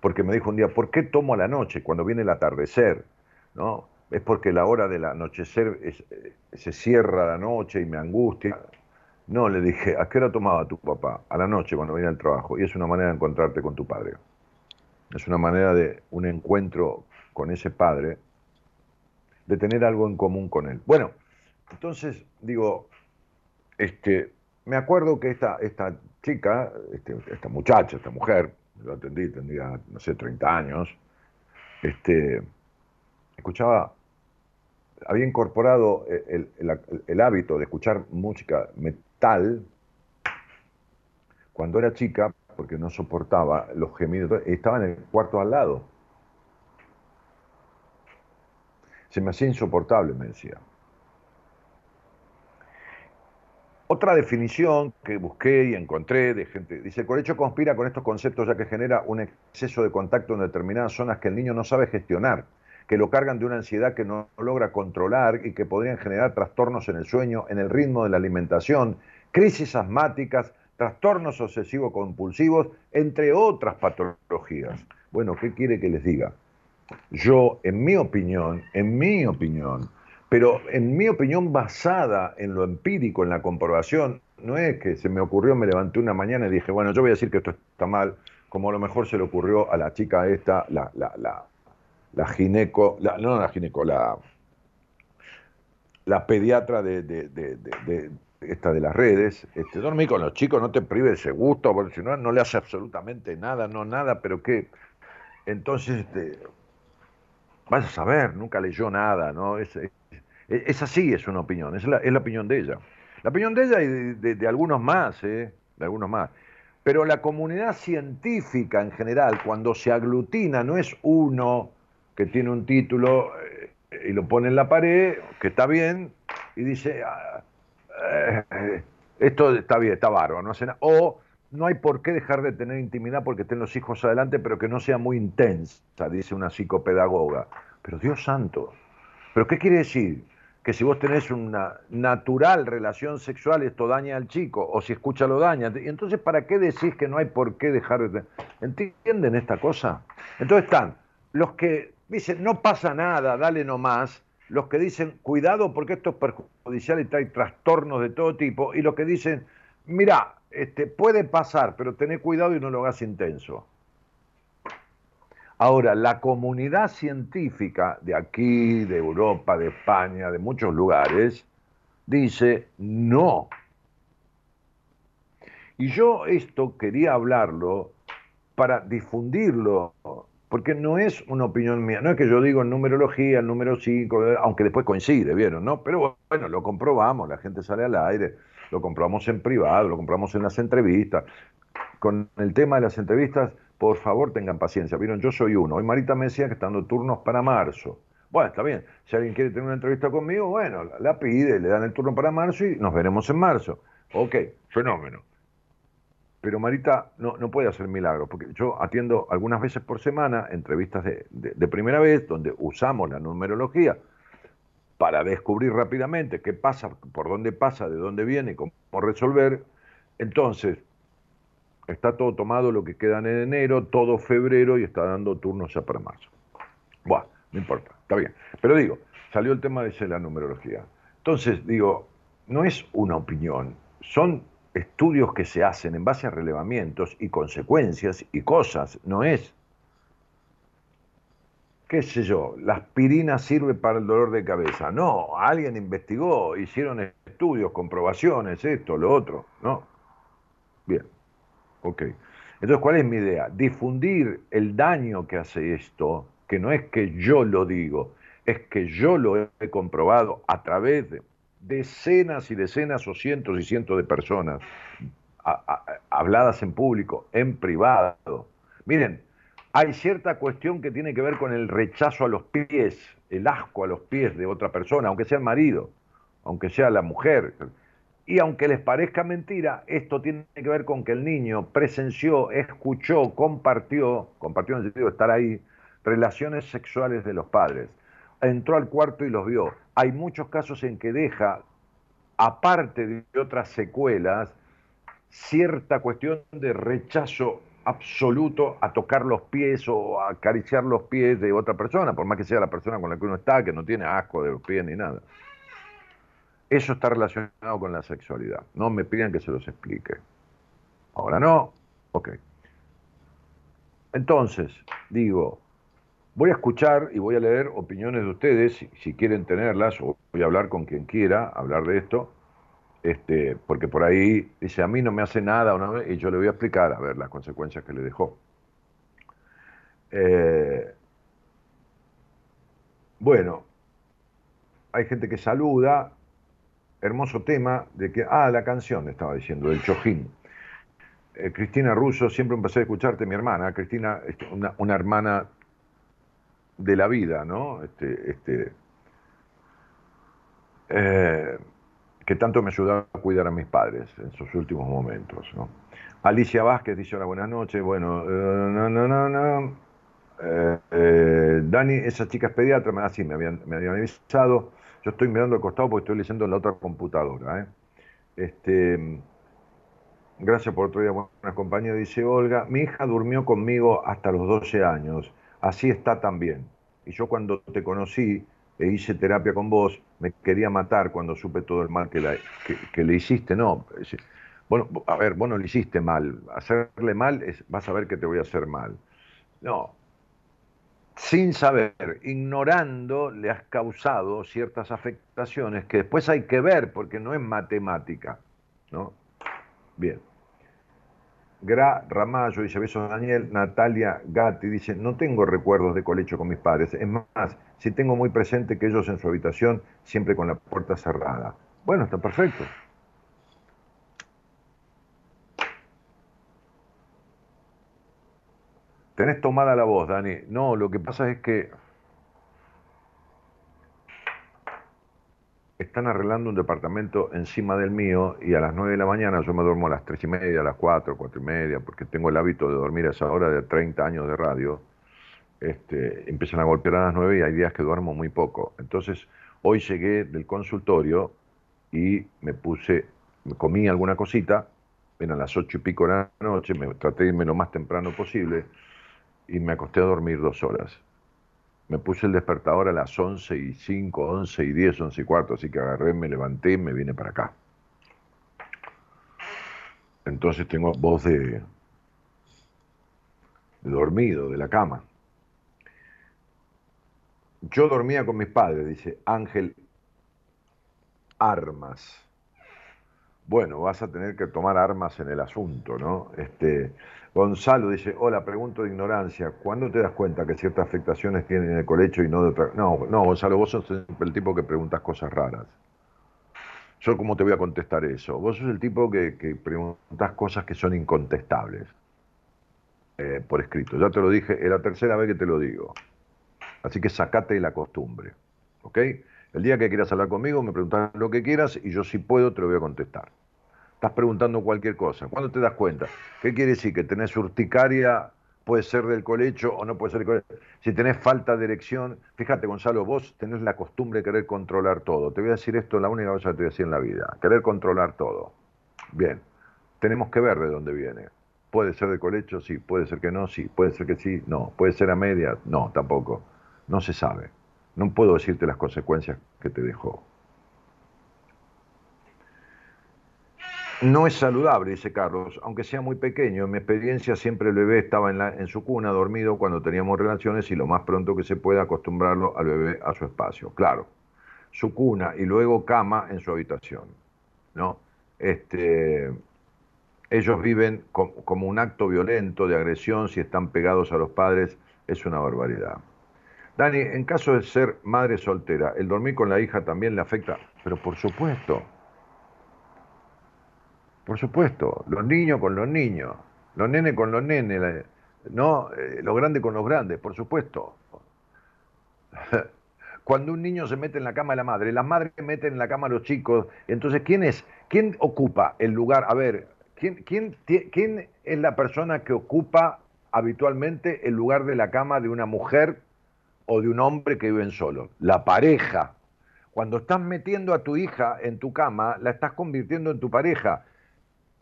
porque me dijo un día, ¿por qué tomo a la noche cuando viene el atardecer? ¿No? Es porque la hora del anochecer eh, se cierra la noche y me angustia. No, le dije, ¿a qué hora tomaba tu papá? A la noche cuando viene al trabajo. Y es una manera de encontrarte con tu padre. Es una manera de un encuentro con ese padre, de tener algo en común con él. Bueno, entonces digo, este, me acuerdo que esta, esta chica, este, esta muchacha, esta mujer, lo atendí, tendría, no sé, 30 años, este, escuchaba, había incorporado el, hábito de escuchar música metal cuando era chica, porque no soportaba los gemidos, estaba en el cuarto al lado. Se me hacía insoportable, me decía. Otra definición que busqué y encontré de gente, dice, el colecho conspira con estos conceptos ya que genera un exceso de contacto en determinadas zonas que el niño no sabe gestionar, que lo cargan de una ansiedad que no logra controlar y que podrían generar trastornos en el sueño, en el ritmo de la alimentación, crisis asmáticas, trastornos obsesivo-compulsivos, entre otras patologías. Bueno, ¿qué quiere que les diga? Yo, en mi opinión, en mi opinión, pero en mi opinión basada en lo empírico, en la comprobación, no es que se me ocurrió, me levanté una mañana y dije, bueno, yo voy a decir que esto está mal, como a lo mejor se le ocurrió a la chica esta, la, la, la, la gineco, la, no la gineco, la, la pediatra de, de, de, esta de las redes, este, dormí con los chicos, no te prives ese gusto, porque si no, no le hace absolutamente nada, no nada, pero que, entonces, este, vas a saber, nunca leyó nada, ¿no? Es, esa sí es una opinión, es la, es la opinión de ella. La opinión de ella y de, algunos más, ¿eh? de algunos más. Pero la comunidad científica en general, cuando se aglutina, no es uno que tiene un título eh, y lo pone en la pared, que está bien, y dice, ah, eh, esto está bien, está bárbaro, no hace nada. O no hay por qué dejar de tener intimidad porque estén los hijos adelante, pero que no sea muy intensa, dice una psicopedagoga. Pero Dios santo, ¿pero qué quiere decir? Que si vos tenés una natural relación sexual, esto daña al chico, o si escucha lo daña. Y entonces, ¿para qué decís que no hay por qué dejar de... ¿Entienden esta cosa? Entonces están los que dicen, no pasa nada, dale nomás, los que dicen, cuidado porque esto es perjudicial y trae trastornos de todo tipo, y los que dicen, mira, este, puede pasar, pero tené cuidado y no lo hagas intenso. Ahora, la comunidad científica de aquí, de Europa, de España, de muchos lugares, dice no. Y yo esto quería hablarlo para difundirlo, porque no es una opinión mía, no es que yo digo numerología, el número 5, aunque después coincide, ¿vieron? ¿no? Pero bueno, lo comprobamos, la gente sale al aire, lo comprobamos en privado, lo comprobamos en las entrevistas. Con el tema de las entrevistas, por favor tengan paciencia. Vieron, yo soy uno. Hoy Marita me decía que están dando turnos para marzo. Bueno, está bien. Si alguien quiere tener una entrevista conmigo, bueno, la, pide, le dan el turno para marzo y nos veremos en marzo. Ok, fenómeno. Pero Marita no, no puede hacer milagros, porque yo atiendo algunas veces por semana entrevistas de, de primera vez donde usamos la numerología para descubrir rápidamente qué pasa, por dónde pasa, de dónde viene, cómo resolver. Entonces, Está todo tomado lo que queda en enero, todo febrero y está dando turnos ya para marzo. Bueno, no importa, está bien. Pero digo, salió el tema de la numerología. Entonces, digo, no es una opinión, son estudios que se hacen en base a relevamientos y consecuencias y cosas, no es, qué sé yo, la aspirina sirve para el dolor de cabeza. No, alguien investigó, hicieron estudios, comprobaciones, esto, lo otro, ¿no? Bien. Ok. Entonces, ¿cuál es mi idea? Difundir el daño que hace esto, que no es que yo lo digo, es que yo lo he comprobado a través de decenas y decenas o cientos y cientos de personas habladas en público, en privado. Miren, hay cierta cuestión que tiene que ver con el rechazo a los pies, el asco a los pies de otra persona, aunque sea el marido, aunque sea la mujer. Y aunque les parezca mentira, esto tiene que ver con que el niño presenció, escuchó, compartió, compartió en el sentido de estar ahí, relaciones sexuales de los padres. Entró al cuarto y los vio. Hay muchos casos en que deja, aparte de otras secuelas, cierta cuestión de rechazo absoluto a tocar los pies o a acariciar los pies de otra persona, por más que sea la persona con la que uno está, que no tiene asco de los pies ni nada. Eso está relacionado con la sexualidad. No me pidan que se los explique. Ahora no. Ok. Entonces, digo, voy a escuchar y voy a leer opiniones de ustedes, si, quieren tenerlas, o voy a hablar con quien quiera hablar de esto, este, porque por ahí dice, a mí no me hace nada, y yo le voy a explicar, a ver, las consecuencias que le dejó. Eh, bueno, hay gente que saluda, hermoso tema de que, ah, la canción, estaba diciendo, del Chojín. Eh, Cristina Russo, siempre empecé a escucharte, mi hermana. Cristina, este, una, hermana de la vida, ¿no? Este, este, eh, que tanto me ayudó a cuidar a mis padres en sus últimos momentos, ¿no? Alicia Vázquez dice hola, buenas noches. Bueno, eh, no, no, no, no. Dani, esa chica es pediatra, así me habían, me habían avisado. Yo estoy mirando al costado porque estoy leyendo en la otra computadora. ¿eh? Este, gracias por otro día, buena compañía. Dice Olga, mi hija durmió conmigo hasta los 12 años. Así está también. Y yo cuando te conocí e hice terapia con vos, me quería matar cuando supe todo el mal que, que, le hiciste. No, bueno, a ver, vos no le hiciste mal. Hacerle mal es, vas a ver que te voy a hacer mal. No, sin saber, ignorando, le has causado ciertas afectaciones que después hay que ver porque no es matemática. ¿no? Bien. Gra Ramallo dice, besos Daniel. Natalia Gatti dice, no tengo recuerdos de colecho con mis padres. Es más, si tengo muy presente que ellos en su habitación, siempre con la puerta cerrada. Bueno, está perfecto. Tenés tomada la voz, Dani. No, lo que pasa es que están arreglando un departamento encima del mío y a las 9 de la mañana yo me duermo a las 3 y media, a las 4, 4 y media, porque tengo el hábito de dormir a esa hora de 30 años de radio. Este, empiezan a golpear a las 9 y hay días que duermo muy poco. Entonces, hoy llegué del consultorio y me puse, me comí alguna cosita, eran las 8 y pico de la noche, me traté de irme lo más temprano posible y me acosté a dormir dos horas. Me puse el despertador a las 11 y 5, 11 y 10, 11 y cuarto, así que agarré, me levanté y me vine para acá. Entonces tengo voz de, de dormido, de la cama. Yo dormía con mis padres, dice Ángel Armas. Bueno, vas a tener que tomar armas en el asunto, ¿no? Este, Gonzalo dice, hola, pregunto de ignorancia, ¿cuándo te das cuenta que ciertas afectaciones tienen el colecho y no de otra? No, no, Gonzalo, vos sos el tipo que preguntas cosas raras. Yo cómo te voy a contestar eso. Vos sos el tipo que, que preguntas cosas que son incontestables. Eh, por escrito. Ya te lo dije, es la tercera vez que te lo digo. Así que sacate la costumbre. ¿Ok? El día que quieras hablar conmigo, me preguntas lo que quieras y yo si puedo te lo voy a contestar. Estás preguntando cualquier cosa. ¿Cuándo te das cuenta? ¿Qué quiere decir? Que tenés urticaria, puede ser del colecho o no puede ser del colecho. Si tenés falta de erección, fíjate Gonzalo, vos tenés la costumbre de querer controlar todo. Te voy a decir esto, la única cosa que te voy a decir en la vida, querer controlar todo. Bien, tenemos que ver de dónde viene. Puede ser del colecho, sí, puede ser que no, sí, puede ser que sí, no, puede ser a media, no, tampoco. No se sabe. No puedo decirte las consecuencias que te dejó. No es saludable, dice Carlos, aunque sea muy pequeño. En mi experiencia siempre el bebé estaba en, la, en, su cuna dormido cuando teníamos relaciones y lo más pronto que se pueda acostumbrarlo al bebé a su espacio. Claro, su cuna y luego cama en su habitación. ¿no? Este, ellos viven como un acto violento de agresión si están pegados a los padres. Es una barbaridad. Dani, en caso de ser madre soltera, ¿el dormir con la hija también le afecta? Pero por supuesto. Por supuesto, los niños con los niños, los nenes con los nenes, no, eh, los grandes con los grandes, por supuesto. Cuando un niño se mete en la cama de la madre, las madres meten en la cama a los chicos, entonces ¿quién es? ¿Quién ocupa el lugar? A ver, ¿quién, quién, quién es la persona que ocupa habitualmente el lugar de la cama de una mujer o de un hombre que viven solo? La pareja. Cuando estás metiendo a tu hija en tu cama, la estás convirtiendo en tu pareja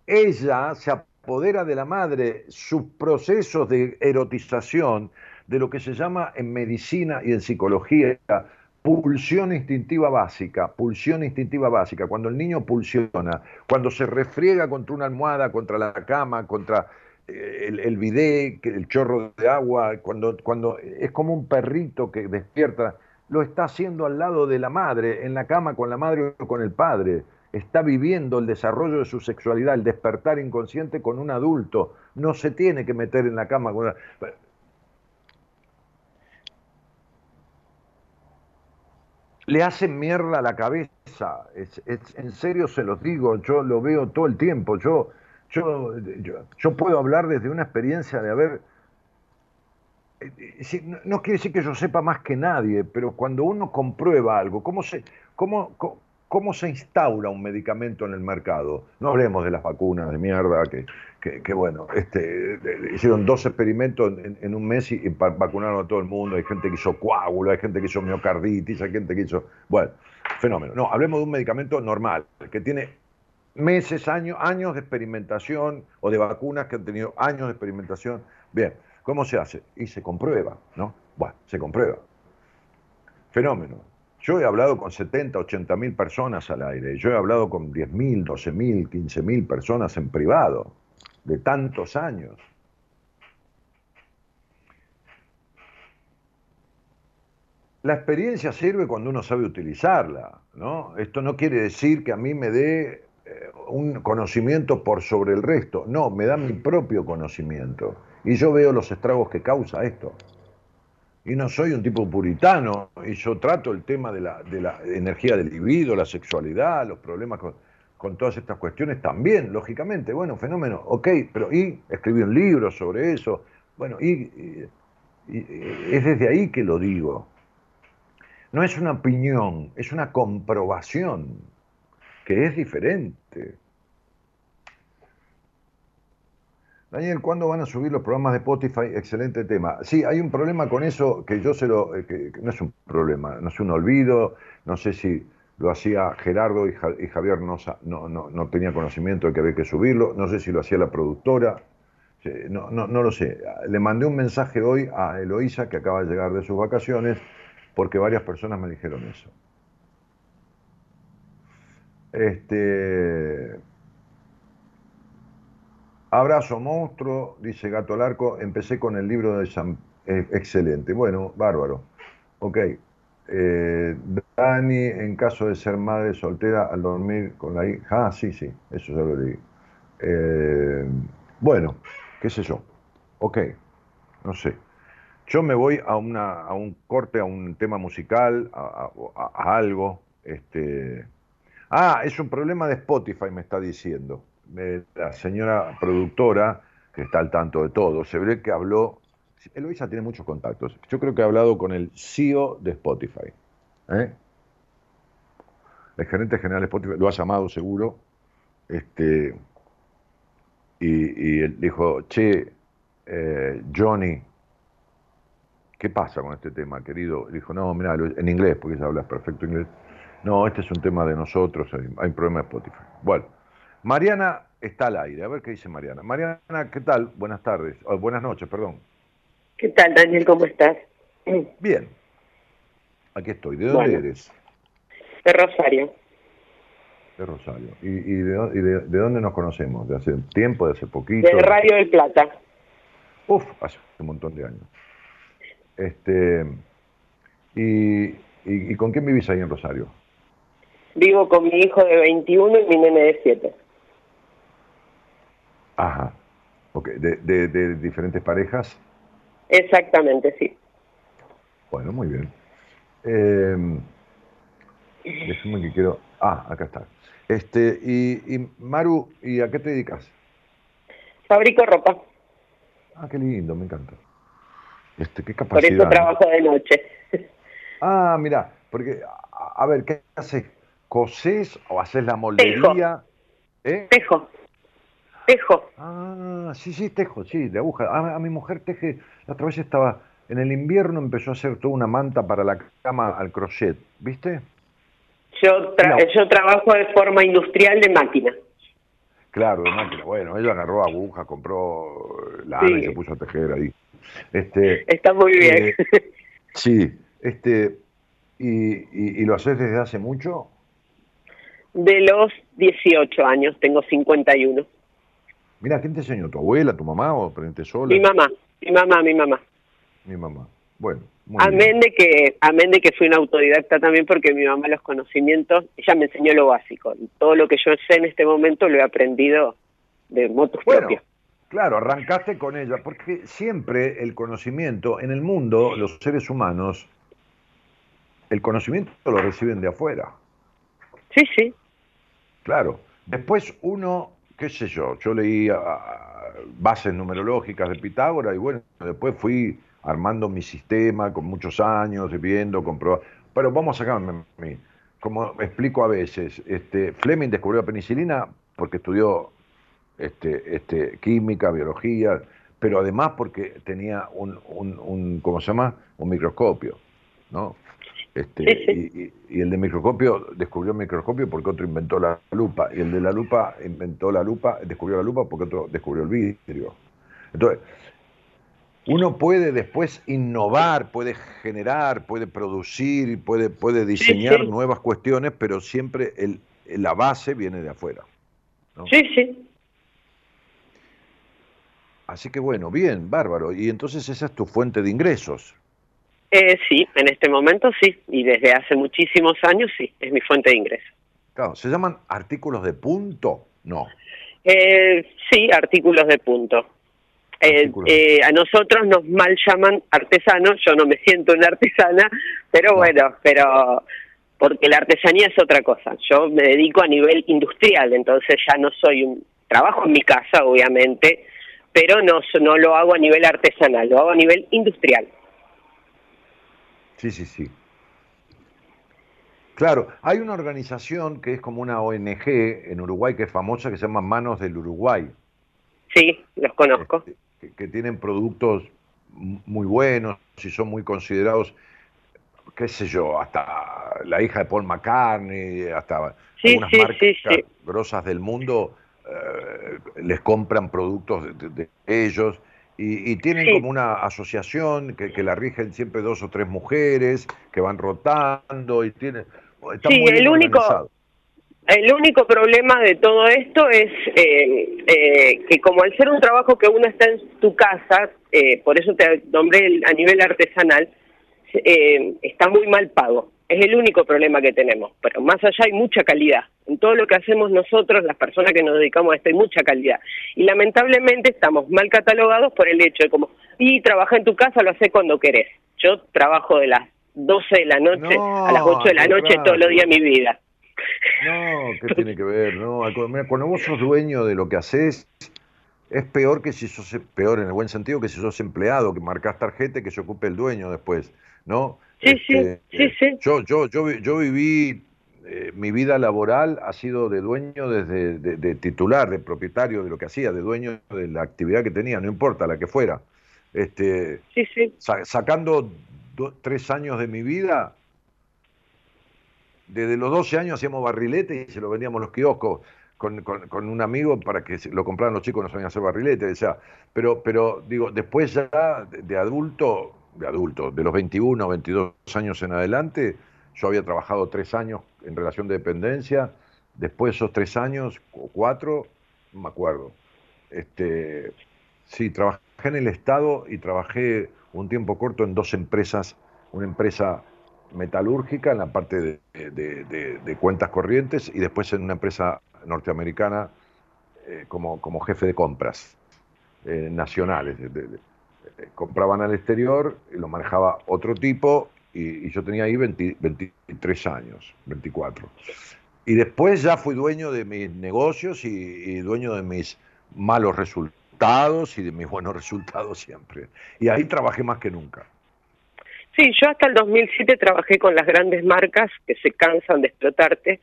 ella se apodera de la madre sus procesos de erotización, de lo que se llama en medicina y en psicología pulsión instintiva básica, pulsión instintiva básica, cuando el niño pulsiona, cuando se refriega contra una almohada, contra la cama, contra eh, el, el el chorro de agua, cuando, cuando es como un perrito que despierta, lo está haciendo al lado de la madre, en la cama con la madre o con el padre. Está viviendo el desarrollo de su sexualidad, el despertar inconsciente con un adulto. No se tiene que meter en la cama con una... le hacen mierda a la cabeza. Es, en serio se los digo, yo lo veo todo el tiempo. Yo, yo, yo, puedo hablar desde una experiencia de haber... Eh, no, quiere decir que yo sepa más que nadie, pero cuando uno comprueba algo, ¿cómo se, se instaura un medicamento en el mercado? No hablemos de las vacunas de mierda que bueno, este, hicieron dos experimentos en, un mes y, vacunaron a todo el mundo. Hay gente que hizo coágulo, hay gente que hizo miocarditis, hay gente que hizo. Bueno, fenómeno. No, hablemos de un medicamento normal, que tiene meses, años, años de experimentación o de vacunas que han tenido años de experimentación. Bien, ¿cómo se hace? Y se comprueba, ¿no? Bueno, se comprueba. Fenómeno. Yo he hablado con 70, 80 mil personas al aire, yo he hablado con 10 mil, 12 mil, 15 mil personas en privado de tantos años. La experiencia sirve cuando uno sabe utilizarla, ¿no? Esto no quiere decir que a mí me dé eh, un conocimiento por sobre el resto, no, me da mi propio conocimiento. Y yo veo los estragos que causa esto. Y no soy un tipo puritano, y yo trato el tema de la, de la energía del libido, la sexualidad, los problemas con con todas estas cuestiones también, lógicamente, bueno, fenómeno, ok, pero y escribí un libro sobre eso, bueno, y, es desde ahí que lo digo. No es una opinión, es una comprobación, que es diferente. Daniel, ¿cuándo van a subir los programas de Spotify? Excelente tema. Sí, hay un problema con eso que yo se lo... Eh, que no es un problema, no es un olvido, no sé si lo hacía Gerardo y, Javier no, no, no, tenía conocimiento de que había que subirlo, no sé si lo hacía la productora, no, no, no lo sé. Le mandé un mensaje hoy a Eloísa, que acaba de llegar de sus vacaciones, porque varias personas me dijeron eso. Este. Abrazo monstruo, dice Gato Larco. Empecé con el libro de San. Eh, excelente. Bueno, bárbaro. Ok. Eh, Dani, en caso de ser madre soltera al dormir con la hija. Ah, sí, sí, eso ya lo leí. Eh, bueno, qué sé yo. Ok, no sé. Yo me voy a, una, a un corte, a un tema musical, a, algo. Este... Ah, es un problema de Spotify, me está diciendo. La señora productora, que está al tanto de todo, se ve que habló Eloisa tiene muchos contactos. Yo creo que ha hablado con el CEO de Spotify. ¿eh? El gerente general de Spotify lo ha llamado seguro. Este, y, él dijo, che, eh, Johnny, ¿qué pasa con este tema, querido? dijo, no, mira, en inglés, porque ella habla perfecto inglés. No, este es un tema de nosotros, hay, un problema de Spotify. Bueno, Mariana está al aire. A ver qué dice Mariana. Mariana, ¿qué tal? Buenas tardes, buenas noches, perdón. ¿Qué tal, Daniel? ¿Cómo estás? Bien. Aquí estoy. ¿De dónde eres? De Rosario. De Rosario. ¿Y, de, dónde nos conocemos? ¿De hace tiempo? ¿De hace poquito? De Radio del Plata. Uf, hace un montón de años. Este, y, y, con quién vivís ahí en Rosario? Vivo con mi hijo de 21 y mi nene de 7. Ajá. Ok, ¿De, de, de diferentes parejas? Exactamente, sí. Bueno, muy bien. Eh, déjame que quiero. Ah, acá está. Este, y, Maru, ¿y a qué te dedicas? Fabrico ropa. Ah, qué lindo, me encanta. Este, qué capacidad. Por eso trabajo de noche. Ah, mira, porque, a, ver, ¿qué haces? ¿Cosés o haces la moldería? ¿Eh? Tejo. Tejo. Ah, sí, sí, tejo, sí, de aguja. a mi mujer teje la otra vez estaba, en el invierno empezó a hacer toda una manta para la cama al crochet, ¿viste? Yo, yo trabajo de forma industrial de máquina. Claro, de máquina. Bueno, ella agarró aguja, compró lana y Sí. se puso a tejer ahí. Este, Está muy bien. eh, sí, este, y, y, y lo haces desde hace mucho? De los 18 años, tengo 51. Mira, ¿quién te enseñó? ¿Tu abuela, tu mamá o aprendiste sola? Mi mamá, mi mamá, mi mamá. Mi mamá. Bueno, muy Amén bien. de que, amén de que fui una autodidacta también porque mi mamá los conocimientos, ella me enseñó lo básico. Todo lo que yo sé en este momento lo he aprendido de motos Bueno, propias. claro, arrancaste con ella, porque siempre el conocimiento, en el mundo, los seres humanos, el conocimiento lo reciben de afuera. Sí, sí. Claro. Después uno, qué sé yo, yo leí ah, bases numerológicas de Pitágoras y bueno, después fui armando mi sistema con muchos años, viendo, comprobando. Pero vamos a sacarme a mí. Como explico a veces, este, Fleming descubrió la penicilina porque estudió este, este, química, biología, pero además porque tenía un, un, un ¿cómo se llama? Un microscopio, ¿no? Este, Sí, sí. Y, el de microscopio descubrió el microscopio porque otro inventó la lupa, y el de la lupa inventó la lupa, descubrió la lupa porque otro descubrió el vidrio. Entonces, uno puede después innovar, puede generar, puede producir, puede, puede diseñar sí. nuevas cuestiones, pero siempre el, la base viene de afuera. ¿no? Sí, sí. Así que bueno, bien, bárbaro. Y entonces esa es tu fuente de ingresos. Eh, sí, en este momento sí. Y desde hace muchísimos años sí, es mi fuente de ingreso. Claro, ¿se llaman artículos de punto? No. Eh, sí, artículos de punto. Eh, Artículos. eh, a nosotros nos mal llaman artesanos, yo no me siento una artesana, pero No. bueno, pero porque la artesanía es otra cosa. Yo me dedico a nivel industrial, entonces ya no soy un trabajo en mi casa, obviamente, pero no no lo hago a nivel artesanal, lo hago a nivel industrial. Sí, sí, sí. Claro, hay una organización que es como una ONG en Uruguay que es famosa que se llama Manos del Uruguay. Sí, los conozco. este, que, que tienen productos muy buenos y son muy considerados, qué sé yo, hasta la hija de Paul McCartney, hasta Sí, algunas sí, marcas sí, grosas del mundo eh, les compran productos de, de- de ellos y, y tienen Sí. como una asociación que, que la rigen siempre dos o tres mujeres que van rotando y tienen... Está Sí, muy el único- organizado. El único problema de todo esto es eh, eh, que como al ser un trabajo que uno está en tu casa, eh, por eso te nombré a nivel artesanal, eh, está muy mal pago. Es el único problema que tenemos. Pero más allá hay mucha calidad. En todo lo que hacemos nosotros, las personas que nos dedicamos a esto, hay mucha calidad. Y lamentablemente estamos mal catalogados por el hecho de como, y trabaja en tu casa, lo hace cuando querés. Yo trabajo de las 12 de la noche No, a las 8 de la noche todos los días de mi vida. No, ¿qué tiene que ver? No, cuando vos sos dueño de lo que haces, es peor que si sos, peor en el buen sentido, que si sos empleado, que marcas tarjeta y que se ocupe el dueño después, ¿no? Sí, sí, sí, sí. Yo, yo, yo, yo viví, eh, mi vida laboral ha sido de dueño desde de, de titular, de propietario de lo que hacía, de dueño de la actividad que tenía, no importa la que fuera. Este, Sí, sí. sa- sacando do- tres años de mi vida, desde los 12 años hacíamos barrilete y se lo vendíamos en los kioscos con, con- con un amigo para que lo compraran los chicos, no sabían hacer barrilete. O sea, pero, pero digo, después ya de, de adulto, de adulto, de los 21 o 22 años en adelante, yo había trabajado tres años en relación de dependencia, después de esos tres años, o cuatro, no me acuerdo. Este, sí, trabajé en el Estado y trabajé un tiempo corto en dos empresas, una empresa metalúrgica en la parte de cuentas corrientes y después en una empresa norteamericana eh, como, como jefe de compras eh, nacionales. Eh, compraban al exterior, y lo manejaba otro tipo y, y yo tenía ahí 20 23 años, 24. Y después ya fui dueño de mis negocios y, y dueño de mis malos resultados y de mis buenos resultados siempre. Y ahí trabajé más que nunca. Sí, yo hasta el 2007 trabajé con las grandes marcas que se cansan de explotarte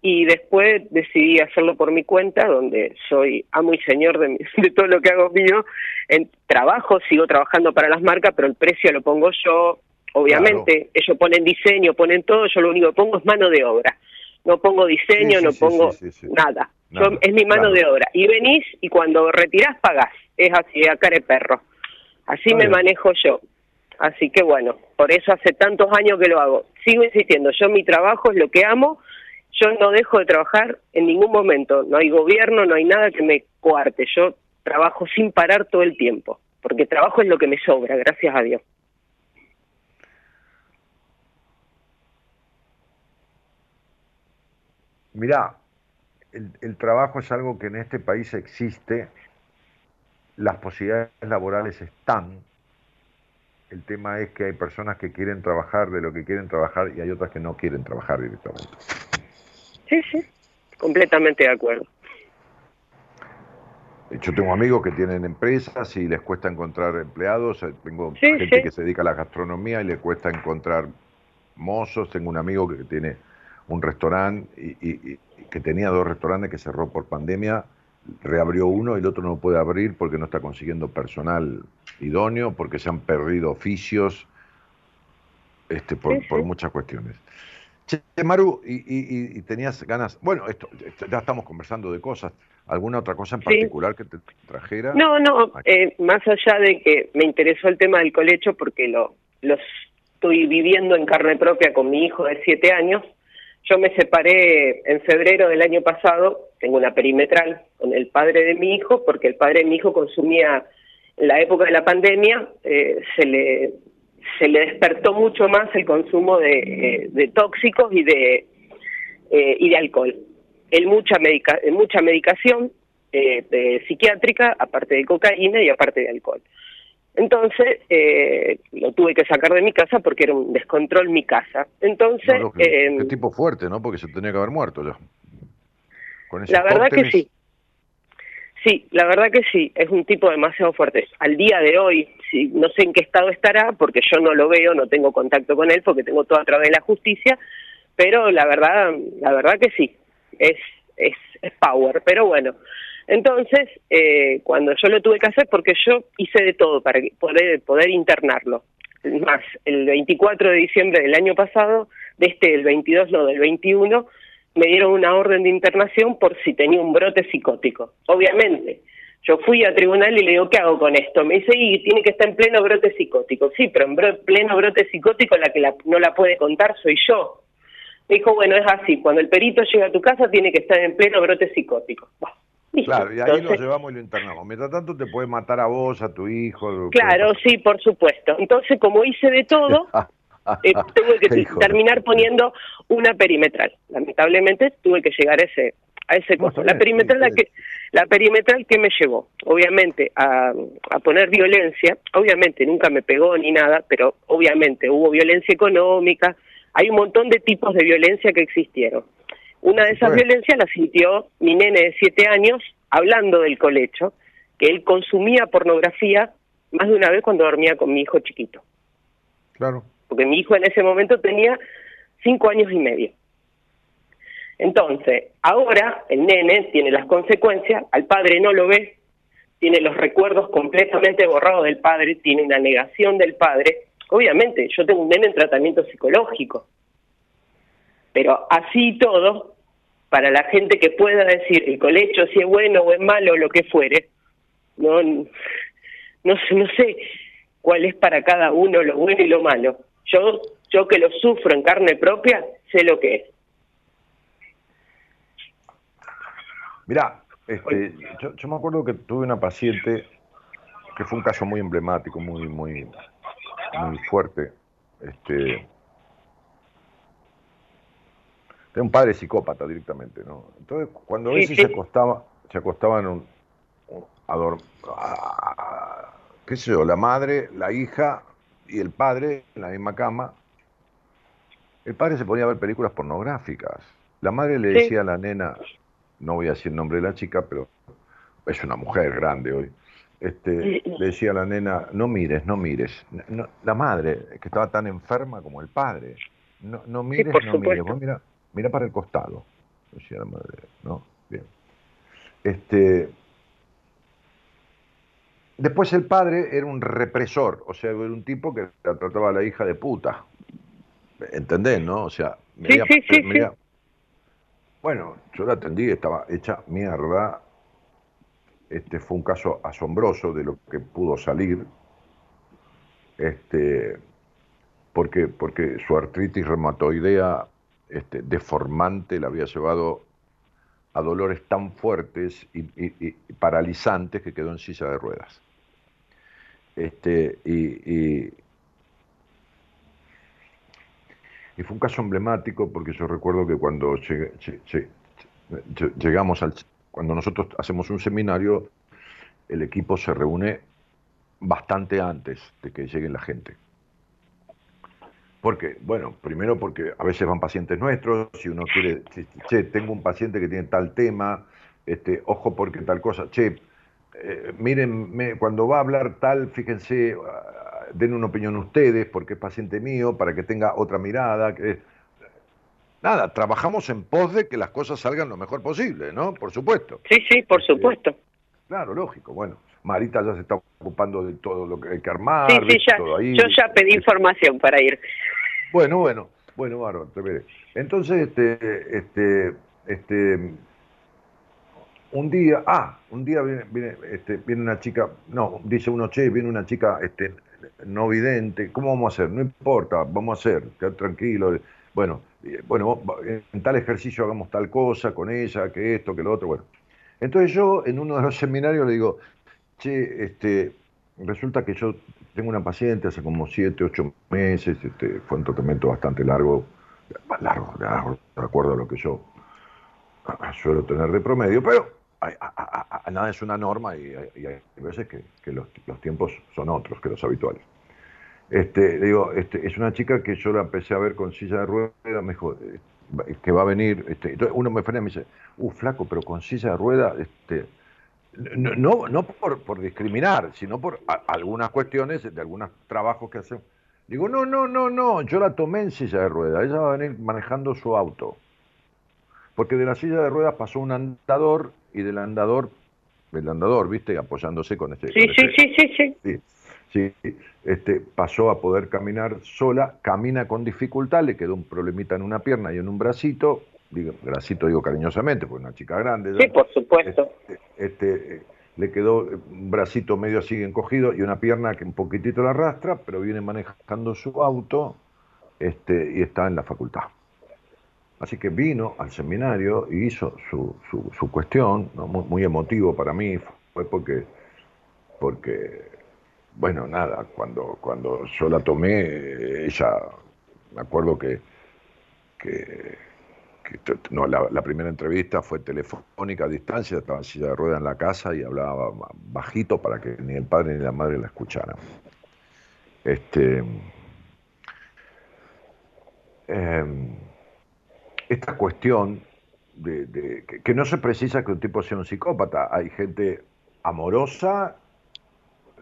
y después decidí hacerlo por mi cuenta, donde soy amo y señor de, mi- de todo lo que hago mío. En trabajo, sigo trabajando para las marcas, pero el precio lo pongo yo. Obviamente, ellos ponen diseño, ponen todo, yo lo único que pongo es mano de obra. No pongo diseño, Sí, sí, no sí, pongo nada. es mi mano de obra. Y venís y cuando retirás pagás. Es así, a care perro. Así me manejo yo. Así que bueno, por eso hace tantos años que lo hago. Sigo insistiendo, yo mi trabajo es lo que amo, yo no dejo de trabajar en ningún momento, no hay gobierno, no hay nada que me coarte, yo trabajo sin parar todo el tiempo, porque trabajo es lo que me sobra, gracias a Dios. Mirá, el, el, trabajo es algo que en este país existe, las posibilidades laborales están, el tema es que hay personas que quieren trabajar de lo que quieren trabajar y hay otras que no quieren trabajar directamente. Sí, sí, completamente de acuerdo. Yo tengo amigos que tienen empresas y les cuesta encontrar empleados. Tengo gente que se dedica a la gastronomía y le cuesta encontrar mozos. Tengo un amigo que tiene un restaurante y, que tenía dos restaurantes que cerró por pandemia reabrió uno y el otro no puede abrir porque no está consiguiendo personal idóneo, porque se han perdido oficios, este, por, muchas cuestiones. Che, Maru, y, tenías ganas, bueno, esto, ya estamos conversando de cosas, ¿alguna otra cosa en particular que te trajera? No, no, eh, más allá de que me interesó el tema del colecho porque lo, lo estoy viviendo en carne propia con mi hijo de siete años, yo me separé en febrero del año pasado, tengo una perimetral con el padre de mi hijo, porque el padre de mi hijo consumía, en la época de la pandemia, eh, se, le, se le despertó mucho más el consumo de, eh, tóxicos y de, eh, y de alcohol. Él mucha, medica, mucha medicación psiquiátrica, aparte de cocaína y aparte de alcohol. Entonces, eh, lo tuve que sacar de mi casa porque era un descontrol mi casa. Entonces... Eh, qué tipo fuerte, ¿no? Porque se tenía que haber muerto ya. la verdad que sí. Sí, la verdad que sí, es un tipo demasiado fuerte. Al día de hoy, sí, no sé en qué estado estará, porque yo no lo veo, no tengo contacto con él, porque tengo todo a través de la justicia, pero la verdad, la verdad que sí, es, es, es power. Pero bueno, entonces, eh, cuando yo lo tuve que hacer, porque yo hice de todo para poder, poder internarlo. Más, el 24 de diciembre del año pasado, de este, el 22, no, del 21, me dieron una orden de internación por si tenía un brote psicótico. Obviamente, yo fui a tribunal y le digo, ¿qué hago con esto? Me dice, y tiene que estar en pleno brote psicótico. Sí, pero en pleno brote psicótico la que no la puede contar soy yo. Me dijo, bueno, es así, cuando el perito llega a tu casa tiene que estar en pleno brote psicótico. Claro, y ahí lo llevamos y lo internamos. Mientras tanto te puede matar a vos, a tu hijo. Claro, sí, por supuesto. Entonces, como hice de todo, eh, tuve que terminar poniendo una perimetral. Lamentablemente tuve que llegar a ese a ese costo. La perimetral la que la perimetral que me llevó, obviamente a, a poner violencia, obviamente nunca me pegó ni nada, pero obviamente hubo violencia económica, hay un montón de tipos de violencia que existieron. Una de esas violencias la sintió mi nene de siete años hablando del colecho, que él consumía pornografía más de una vez cuando dormía con mi hijo chiquito. Claro. Porque mi hijo en ese momento tenía cinco años y medio. Entonces, ahora el nene tiene las consecuencias, al padre no lo ve, tiene los recuerdos completamente borrados del padre, tiene una negación del padre. Obviamente, yo tengo un nene en tratamiento psicológico, pero así todo, para la gente que pueda decir el colecho si es bueno o es malo o lo que fuere, no, no, no sé cuál es para cada uno lo bueno y lo malo. Yo, yo que lo sufro en carne propia, sé lo que es. Mirá, este, yo, yo me acuerdo que tuve una paciente que fue un caso muy emblemático, muy, muy, muy fuerte. Este, era un padre psicópata directamente, ¿no? Entonces, cuando a veces se acostaba, se acostaban un, a, dormir, qué sé yo, la madre, la hija y el padre en la misma cama, el padre se ponía a ver películas pornográficas. La madre le decía a la nena, no voy a decir el nombre de la chica, pero es una mujer grande hoy, este, le decía a la nena, no mires, no mires. la madre, que estaba tan enferma como el padre, no, no mires, no mires. Vos mira, mira para el costado, decía la madre, ¿no? Bien. Este, después el padre era un represor, o sea, era un tipo que trataba a la hija de puta. ¿Entendés, no? O sea, sí, sí, sí, Bueno, yo la atendí, estaba hecha mierda. Este fue un caso asombroso de lo que pudo salir. Este, porque, porque su artritis reumatoidea este, deformante la había llevado a dolores tan fuertes y, paralizantes que quedó en silla de ruedas. Este, y, y, fue un caso emblemático porque yo recuerdo que cuando llegamos al, cuando nosotros hacemos un seminario, el equipo se reúne bastante antes de que llegue la gente. Porque, bueno, primero porque a veces van pacientes nuestros, si uno quiere, che, tengo un paciente que tiene tal tema, este, ojo porque tal cosa, che, eh, miren, cuando va a hablar tal, fíjense, ah, den una opinión ustedes, porque es paciente mío, para que tenga otra mirada. Que, nada, trabajamos en pos de que las cosas salgan lo mejor posible, ¿no? Por supuesto. Sí, sí, por este, supuesto. claro, lógico, bueno. Marita ya se está ocupando de todo lo que hay que armar. Sí, sí, ya, yo ya pedí información para ir. Bueno, bueno, bueno, bárbaro, Entonces, este, este, este, un día, ah, un día viene, viene, este, viene una chica, no, dice uno, che, viene una chica, este, no vidente, ¿cómo vamos a hacer? No importa, vamos a hacer, tranquilo. Bueno, bueno, en tal ejercicio hagamos tal cosa con ella, que esto, que lo otro, bueno. Entonces yo en uno de los seminarios le digo, che, este, resulta que yo tengo una paciente hace como 7, 8 meses, este, fue un tratamiento bastante largo, largo, de acuerdo a lo que yo suelo tener de promedio, pero nada es una norma y, hay veces que, los, tiempos son otros que los habituales. Este, digo, este, es una chica que yo la empecé a ver con silla de ruedas, me dijo eh, que va a venir, este, entonces uno me frena y me dice, uh, flaco, pero con silla de ruedas, este, no, no por, por discriminar, sino por algunas cuestiones de algunos trabajos que hacen. Digo, no, no, no, no, yo la tomé en silla de ruedas, ella va a venir manejando su auto. Porque de la silla de ruedas pasó un andador y del andador, el andador, viste, apoyándose con este. Sí, sí, sí, sí, sí, sí. este, pasó a poder caminar sola, camina con dificultad, le quedó un problemita en una pierna y en un bracito, digo, bracito digo cariñosamente, porque una chica grande. Sí, por supuesto. Este, este, le quedó un bracito medio así encogido y una pierna que un poquitito la arrastra, pero viene manejando su auto este, y está en la facultad. Así que vino al seminario y hizo su, su, cuestión, muy, emotivo para mí, fue porque, porque, bueno, nada, cuando, cuando yo la tomé, ella, me acuerdo que, que no, la, primera entrevista fue telefónica a distancia, estaba en silla de ruedas en la casa y hablaba bajito para que ni el padre ni la madre la escucharan. Este, em, esta cuestión de, que, no se precisa que un tipo sea un psicópata, hay gente amorosa,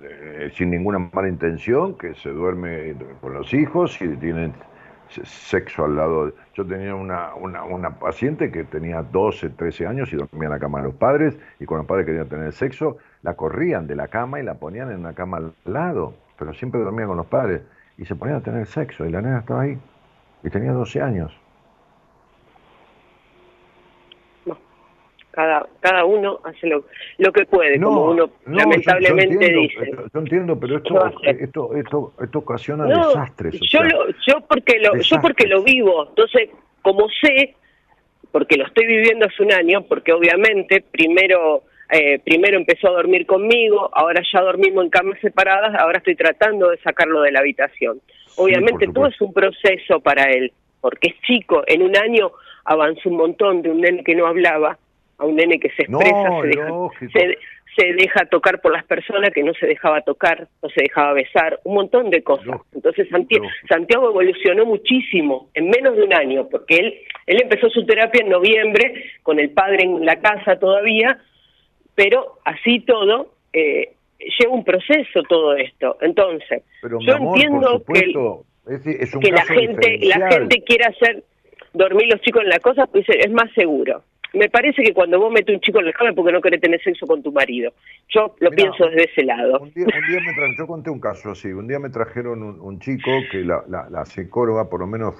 eh, sin ninguna mala intención, que se duerme con los hijos y tienen sexo al lado. Yo tenía una, una, paciente que tenía 12, 13 años y dormía en la cama de los padres y cuando los padres querían tener sexo, la corrían de la cama y la ponían en una cama al lado, pero siempre dormía con los padres y se ponían a tener sexo y la nena estaba ahí y tenía 12 años. Cada, cada uno hace lo, lo que puede, como uno lamentablemente dice. Yo entiendo, pero esto, esto, esto, esto, ocasiona desastres. Yo, yo porque lo, yo porque lo vivo, entonces como sé, porque lo estoy viviendo hace un año, porque obviamente primero eh, primero empezó a dormir conmigo, ahora ya dormimos en camas separadas, ahora estoy tratando de sacarlo de la habitación. Obviamente todo es un proceso para él, porque es chico, en un año avanzó un montón de un nene que no hablaba a un nene que se expresa, se, deja, tocar por las personas que no se dejaba tocar, no se dejaba besar, un montón de cosas. Entonces Santiago, evolucionó muchísimo en menos de un año, porque él, él empezó su terapia en noviembre, con el padre en la casa todavía, pero así todo, eh, lleva un proceso todo esto. Entonces, yo entiendo que, que la gente la gente quiere hacer dormir los chicos en la cosa, pues es más seguro me parece que cuando vos metes un chico en la cama es porque no querés tener sexo con tu marido. Yo lo pienso desde ese lado. Un día, me yo conté un caso así. Un día me trajeron un, chico que la, la, psicóloga, por lo menos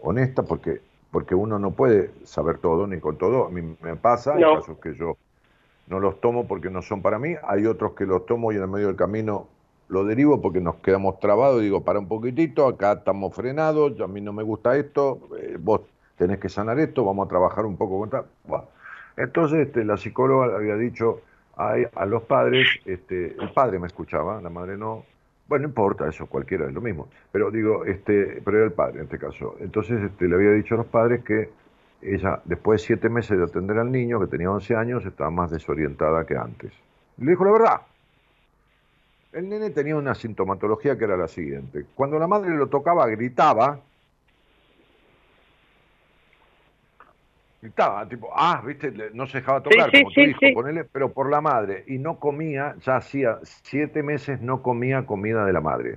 honesta, porque porque uno no puede saber todo ni con todo. A mí me pasa, hay casos que yo no los tomo porque no son para mí, hay otros que los tomo y en el medio del camino lo derivo porque nos quedamos trabados y digo, para un poquitito, acá estamos frenados, a mí no me gusta esto, eh, vos tenés que sanar esto, vamos a trabajar un poco con tal. Entonces este, la psicóloga había dicho a, a los padres, este, el padre me escuchaba, la madre no, bueno, no importa eso, cualquiera es lo mismo. Pero digo, este, pero era el padre en este caso. Entonces este, le había dicho a los padres que ella, después de siete meses de atender al niño, que tenía 11 años, estaba más desorientada que antes. le dijo la verdad. El nene tenía una sintomatología que era la siguiente. Cuando la madre lo tocaba, gritaba, Estaba tipo, ah, viste, no se dejaba tocar, como tu hijo, ponele, pero por la madre. Y no comía, ya hacía siete meses no comía comida de la madre.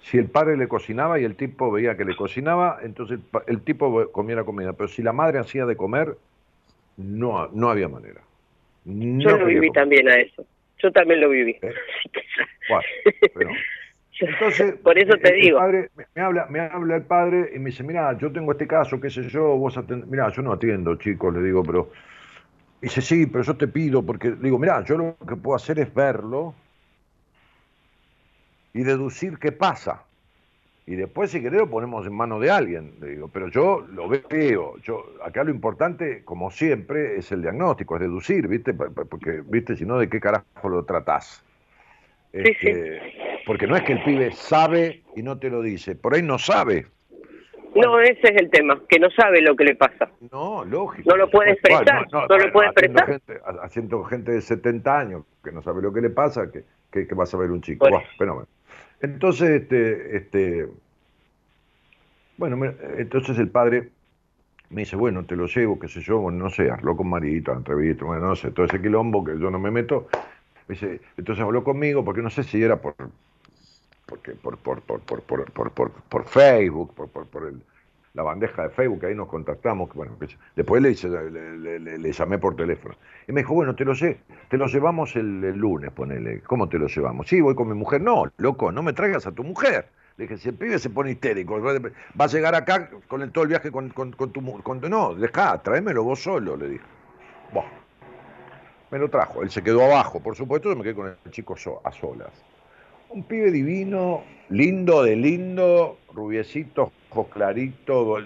Si el padre le cocinaba y el tipo veía que le cocinaba, entonces el, tipo comía la comida. Pero si la madre hacía de comer, no, no había manera. Yo lo viví también a eso. Yo también lo viví. ¿Eh? Entonces, por eso te el, digo. padre, me, habla, me habla el padre y me dice, mira, yo tengo este caso, qué sé yo, vos atend... Mira, yo no atiendo, chicos, le digo, pero... dice, sí, pero yo te pido, porque digo, mira, yo lo que puedo hacer es verlo y deducir qué pasa. Y después, si querés, lo ponemos en manos de alguien, le digo, pero yo lo veo. Yo, acá lo importante, como siempre, es el diagnóstico, es deducir, ¿viste? Porque, ¿viste? Si no, ¿de qué carajo lo tratás? Este, porque no es que el pibe sabe y no te lo dice, por ahí no sabe. No, ese es el tema, que no sabe lo que le pasa. No, lógico. No lo puede expresar, no, lo puede expresar. Gente, haciendo gente de 70 años que no sabe lo que le pasa, que, que, va a saber un chico. Entonces, este, este, bueno, entonces el padre me dice, bueno, te lo llevo, qué sé yo, no sé, hazlo con Marito, entrevista, bueno, no sé, todo ese quilombo que yo no me meto, entonces habló conmigo, porque no sé si era por por, Facebook, por, la bandeja de Facebook, ahí nos contactamos, bueno, después le, le, le, llamé por teléfono. Y me dijo, bueno, te lo sé, te lo llevamos el, lunes, ponele. ¿Cómo te lo llevamos? Sí, voy con mi mujer. No, loco, no me traigas a tu mujer. Le dije, si el pibe se pone histérico, va a llegar acá con todo el viaje con, con, con tu mujer. No, deja, tráemelo vos solo, le dije. Bueno, me lo trajo. Él se quedó abajo, por supuesto, yo me quedé con el chico a solas. Un pibe divino, lindo de lindo, rubiecito, ojos claritos,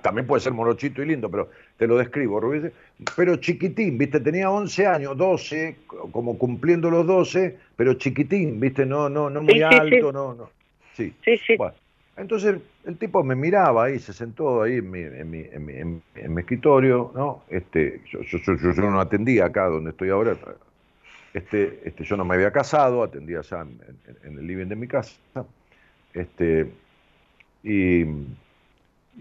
también puede ser morochito y lindo, pero te lo describo, rubiecito, pero chiquitín, ¿viste? Tenía 11 años, 12, como cumpliendo los 12, pero chiquitín, ¿viste? No, no, no muy alto, no, no. Sí, sí, sí. Entonces el tipo me miraba ahí, se sentó ahí en mi, en mi, en mi, escritorio, ¿no? Este, yo, no atendía acá donde estoy ahora. Este, este, yo no me había casado, atendía ya en, el living de mi casa. Este, y,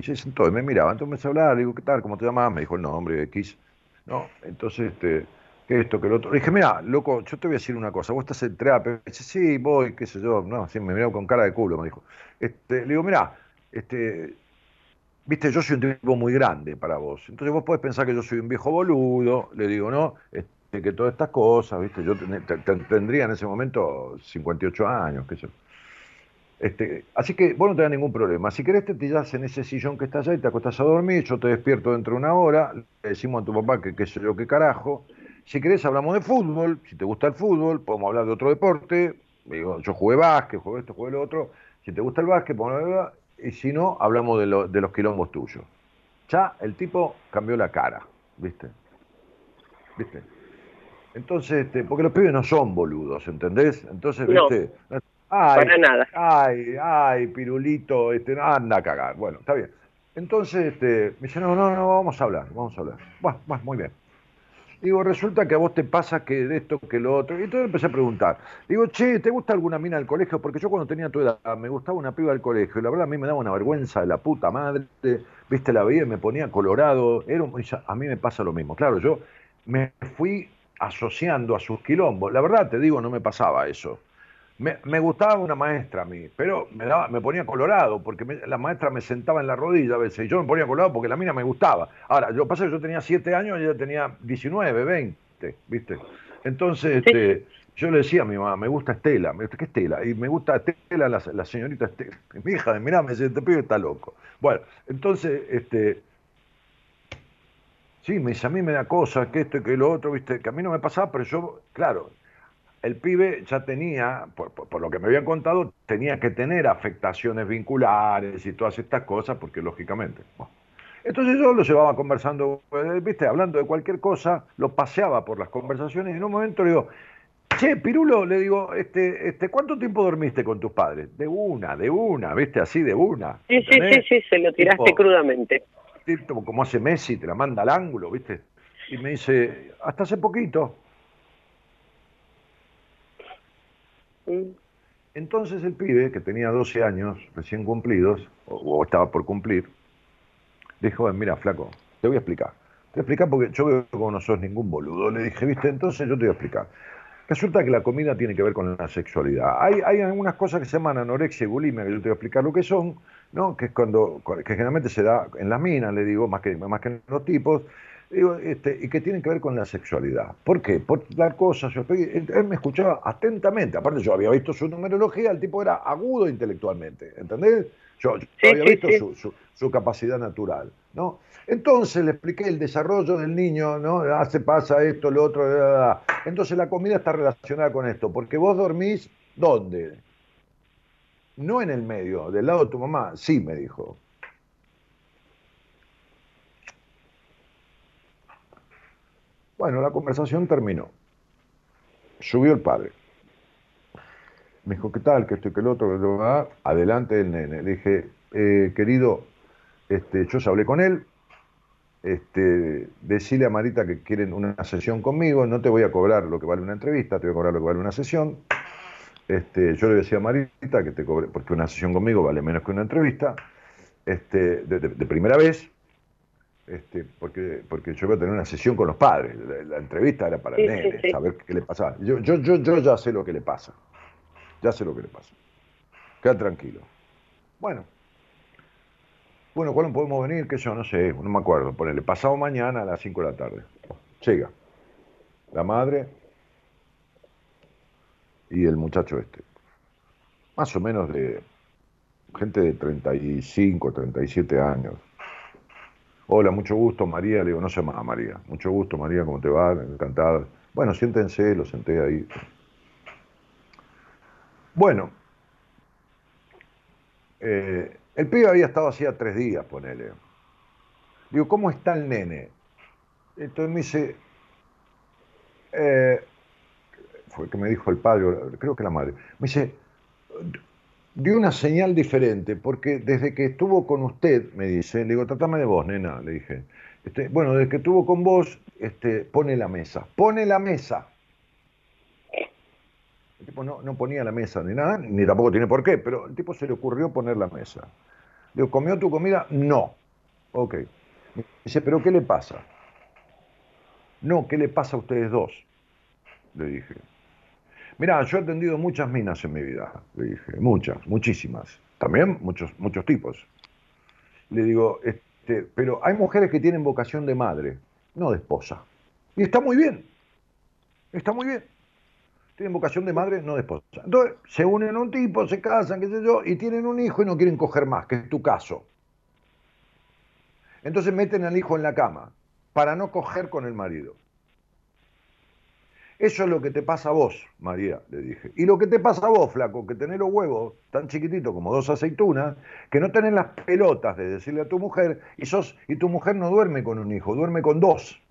se sentó y me miraba. Entonces me a hablar, le digo, ¿qué tal? ¿Cómo te llamas? Me dijo el nombre, X. ¿no? Entonces, este, esto, que lo otro. Le dije, mira, loco, yo te voy a decir una cosa, vos estás en terapia. Dice, sí, voy, qué sé yo, no, sí, me miró con cara de culo, me dijo. Este, le digo, mira, este, viste, yo soy un tipo muy grande para vos. Entonces vos podés pensar que yo soy un viejo boludo, le digo, ¿no? Este, que todas estas cosas, viste, yo tendría en ese momento 58 años, qué sé yo. Este, así que vos no tenés ningún problema. Si querés te tiras en ese sillón que está allá y te acostás a dormir, yo te despierto dentro de una hora, le decimos a tu papá que qué sé yo, qué carajo, si querés hablamos de fútbol, si te gusta el fútbol, podemos hablar de otro deporte. yo jugué básquet, jugué esto, jugué lo otro. Si te gusta el básquet, podemos hablar y si no, hablamos de, de los quilombos tuyos. Ya el tipo cambió la cara, ¿viste? ¿Viste? Entonces, este, porque los pibes no son boludos, ¿entendés? Entonces, ¿viste? Ay, para nada. Ay, ay, pirulito, este, anda a cagar. Bueno, está bien. Entonces, este, me dice, no, no, no, vamos a hablar, vamos a hablar. Bueno, muy bien. Digo, resulta que a vos te pasa que esto, que lo otro. Y entonces empecé a preguntar. Digo, che, ¿te gusta alguna mina del colegio? Porque yo cuando tenía tu edad me gustaba una piba del colegio. Y la verdad a mí me daba una vergüenza de la puta madre. Viste, la veía y me ponía colorado. Era a mí me pasa lo mismo. Claro, yo me fui asociando a sus quilombos. La verdad te digo, no me pasaba eso. Me, gustaba una maestra a mí, pero me, daba, me ponía colorado, porque la maestra me sentaba en la rodilla a veces, y yo me ponía colorado porque la mina me gustaba. Ahora, lo que pasa es que yo tenía 7 años y ella tenía 19, 20, ¿viste? Entonces, este, yo le decía a mi mamá, me gusta Estela, me gusta, ¿qué Estela? Y me gusta Estela, la, señorita Estela. Mi hija, mirá, me dice, este pibe está loco. Bueno, entonces, este, sí, me dice, a mí me da cosas, que esto y que lo otro, viste, que a mí no me pasaba, pero yo, claro, el pibe ya tenía, por, lo que me habían contado, tenía que tener afectaciones vinculares y todas estas cosas, porque lógicamente. Entonces yo lo llevaba conversando, eh, viste, hablando de cualquier cosa, lo paseaba por las conversaciones y en un momento le digo, che, Pirulo, le digo, este, este, ¿cuánto tiempo dormiste con tus padres? De una, de una, viste, así de una. Sí, sí, sí, sí, se lo tiraste crudamente. como hace Messi, te la manda al ángulo, viste. Y me dice, hasta hace poquito. Entonces el pibe, que tenía 12 años recién cumplidos, o, estaba por cumplir, dijo, mira, flaco, te voy a explicar. Te voy a explicar porque yo veo que no sos ningún boludo. Le dije, viste, entonces yo te voy a explicar. Resulta que la comida tiene que ver con la sexualidad. Hay, hay algunas cosas que se llaman anorexia y bulimia, que yo te voy a explicar lo que son, ¿no? que es cuando, que generalmente se da en las minas, le digo, más que, más que en los tipos, Digo, este, y que tienen que ver con la sexualidad. ¿Por qué? Por dar cosas. Él me escuchaba atentamente. Aparte, yo había visto su numerología, el tipo era agudo intelectualmente. ¿Entendés? Yo, había visto Su, su, capacidad natural. ¿no? Entonces le expliqué el desarrollo del niño, ¿no? Hace, pasa esto, lo otro. Entonces la comida está relacionada con esto, porque vos dormís, ¿dónde? No en el medio, del lado de tu mamá. Sí, me dijo. Bueno, la conversación terminó. Subió el padre. Me dijo, ¿qué tal? Que esto y que el otro. Adelante el nene. Le dije, eh, querido, este, yo hablé con él. Este, decile a Marita que quieren una sesión conmigo. No te voy a cobrar lo que vale una entrevista, te voy a cobrar lo que vale una sesión. Este, yo le decía a Marita que te cobre, porque una sesión conmigo vale menos que una entrevista. Este, de primera vez, este, porque, porque yo voy a tener una sesión con los padres. La, entrevista era para el nene, saber qué le pasaba. Yo, yo, yo, yo ya sé lo que le pasa. Ya sé lo que le pasa. Queda tranquilo. Bueno. Bueno, ¿cuándo podemos venir? Que yo no sé, no me acuerdo. Ponele, pasado mañana a las 5 de la tarde. Llega. La madre y el muchacho este. Más o menos de gente de 35, 37 años Hola, mucho gusto, María. Le digo, no se llama María. Mucho gusto, María, ¿cómo te va? Encantada. Bueno, siéntense, lo senté ahí. Bueno, eh, el pibe había estado hacía tres días, ponele. Digo, ¿cómo está el nene? Entonces me dice, eh, fue que me dijo el padre, creo que la madre, me dice, dio una señal diferente, porque desde que estuvo con usted, me dice, le digo, tratame de vos, nena, le dije. Este, bueno, desde que estuvo con vos, este, pone la mesa. Pone la mesa. El tipo no, no, ponía la mesa ni nada, ni tampoco tiene por qué, pero el tipo se le ocurrió poner la mesa. Le digo, ¿comió tu comida? No. Ok. dice, ¿pero qué le pasa? No, ¿qué le pasa a ustedes dos? Le dije. Mirá, yo he atendido muchas minas en mi vida, le dije, muchas, muchísimas. También muchos, muchos tipos. Le digo, este, pero hay mujeres que tienen vocación de madre, no de esposa. Y está muy bien. Está muy bien. Tienen vocación de madre, no de esposa. Entonces, se unen a un tipo, se casan, qué sé yo, y tienen un hijo y no quieren coger más, que es tu caso. Entonces meten al hijo en la cama para no coger con el marido. Eso es lo que te pasa a vos, María, le dije. Y lo que te pasa a vos, flaco, que tenés los huevos tan chiquititos como dos aceitunas, que no tenés las pelotas de decirle a tu mujer, y, sos, y tu mujer no duerme con un hijo, duerme con dos.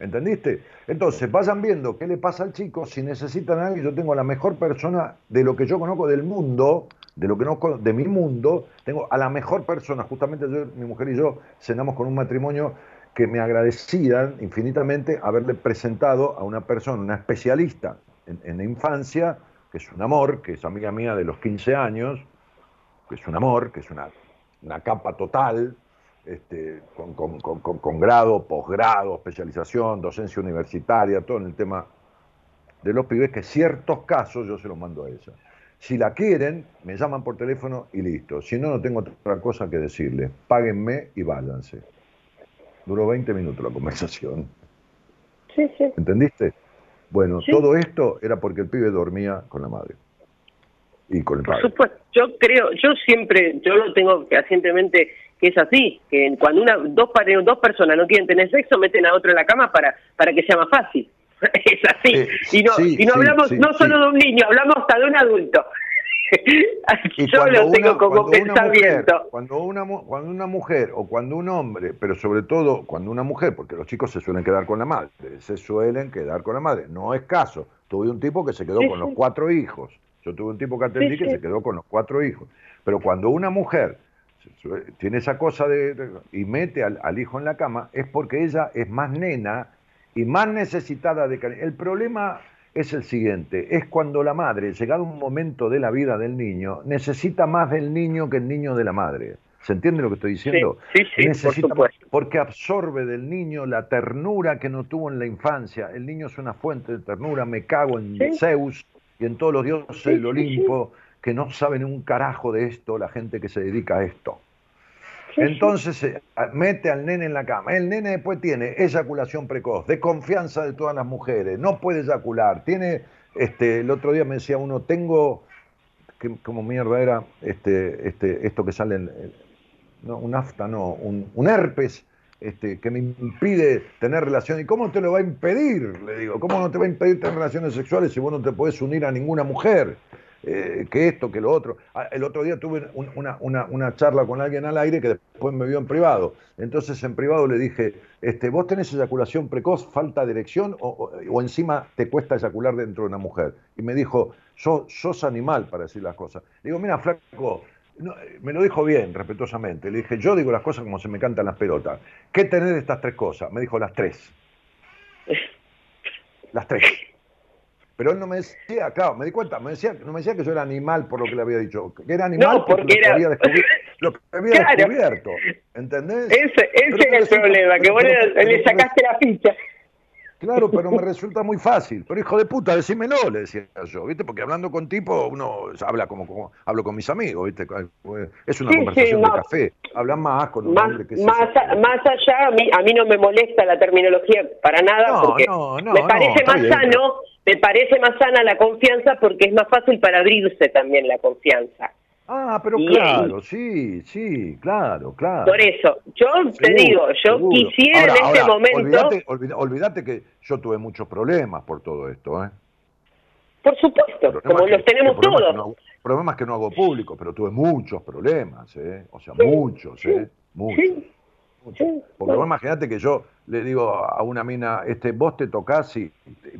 ¿Entendiste? Entonces, vayan viendo qué le pasa al chico, si necesitan a alguien, yo tengo la mejor persona de lo que yo conozco del mundo, de lo que no de mi mundo, tengo a la mejor persona, justamente yo, mi mujer y yo cenamos con un matrimonio que me agradecían infinitamente haberle presentado a una persona, una especialista en, la infancia, que es un amor, que es amiga mía de los 15 años, que es un amor, que es una, capa total, este, con, grado, posgrado, especialización, docencia universitaria, todo en el tema de los pibes, que ciertos casos yo se los mando a ella. Si la quieren, me llaman por teléfono y listo. Si no, no tengo otra cosa que decirles. Páguenme y váyanse. Duró 20 minutos la conversación. Sí, sí. ¿Entendiste? Bueno, todo esto era porque el pibe dormía con la madre y con el padre. Por supuesto, yo creo, yo siempre, yo lo tengo fehacientemente que es así, que cuando una dos dos personas no quieren tener sexo, meten a otro en la cama para para que sea más fácil. es así. Eh, y no, sí, y no sí, hablamos no solo de un niño, hablamos hasta de un adulto. Y yo cuando lo tengo una- como cuando una mujer- pensamiento. cuando una, cuando una mujer o cuando un hombre, pero sobre todo cuando una mujer, porque los chicos se suelen quedar con la madre, se suelen quedar con la madre. No es caso. Tuve un tipo que se quedó Sí, con sí. los cuatro hijos. Yo tuve un tipo que atendí Sí, que se quedó con los cuatro hijos. Pero cuando una mujer tiene esa cosa de, de- y mete al, al hijo en la cama, es porque ella es más nena y más necesitada de cariño. El problema es el siguiente, es cuando la madre, llegado un momento de la vida del niño, necesita más del niño que el niño de la madre. ¿Se entiende lo que estoy diciendo? Sí, sí, sí, por Necesita más, porque absorbe del niño la ternura que no tuvo en la infancia. El niño es una fuente de ternura, me cago en Sí. Zeus y en todos los dioses del Olimpo que no saben un carajo de esto, la gente que se dedica a esto. Entonces se mete al nene en la cama. El nene después tiene eyaculación precoz, de confianza de todas las mujeres, no puede eyacular. Tiene, este, el otro día me decía uno, tengo, que, como mierda era, este, este, esto que sale, en- no, un afta, no, un, un herpes. Este, que me impide tener relaciones. ¿Y cómo te lo va a impedir? Le digo, ¿cómo no te va a impedir tener relaciones sexuales si vos no te podés unir a ninguna mujer? Eh, que esto, que lo otro. Ah, El otro día tuve un- una, una, una charla con alguien al aire que después me vio en privado. Entonces en privado le dije, este, ¿vos tenés eyaculación precoz, falta de erección o, o- o encima te cuesta eyacular dentro de una mujer? Y me dijo, sos, sos animal para decir las cosas. Le digo, mira, flaco, no, me lo dijo bien, respetuosamente. Le dije, yo digo las cosas como se me cantan las pelotas. ¿Qué tenés de estas tres cosas? Me dijo, las tres. Las tres. Pero él no me decía, claro, me di cuenta, me decía, no me decía que yo era animal por lo que le había dicho, que era animal No, porque lo que era- había descubierto, lo que había Claro. descubierto, ¿entendés? Ese, ese era el problema, que vos le sacaste la ficha. Claro, pero me resulta muy fácil. Pero hijo de puta, decímelo, le decía yo, ¿viste? Porque hablando con tipo, uno habla como, como hablo con mis amigos, ¿viste? Es una Sí, conversación sí, de café. Hablan más con un Más, hombre que más, a- más allá, a mí, a mí no me molesta la terminología para nada, No, porque no, no, me parece más bien, sano, me parece más sana la confianza porque es más fácil para abrirse también la confianza. Ah, pero Y- claro, sí, sí, claro, claro. Por eso, yo te Seguro, digo, yo seguro. quisiera Ahora, en este ahora, momento, Olvídate, olvida- olvídate que yo tuve muchos problemas por todo esto, ¿eh? por supuesto, como que- los tenemos que problemas todos. que no problemas que no hago público, pero tuve muchos problemas, ¿eh? O sea, Sí, muchos, ¿eh? Sí, muchos. sí, Porque no. vos imaginate que yo le digo a una mina, este, vos te tocás, y,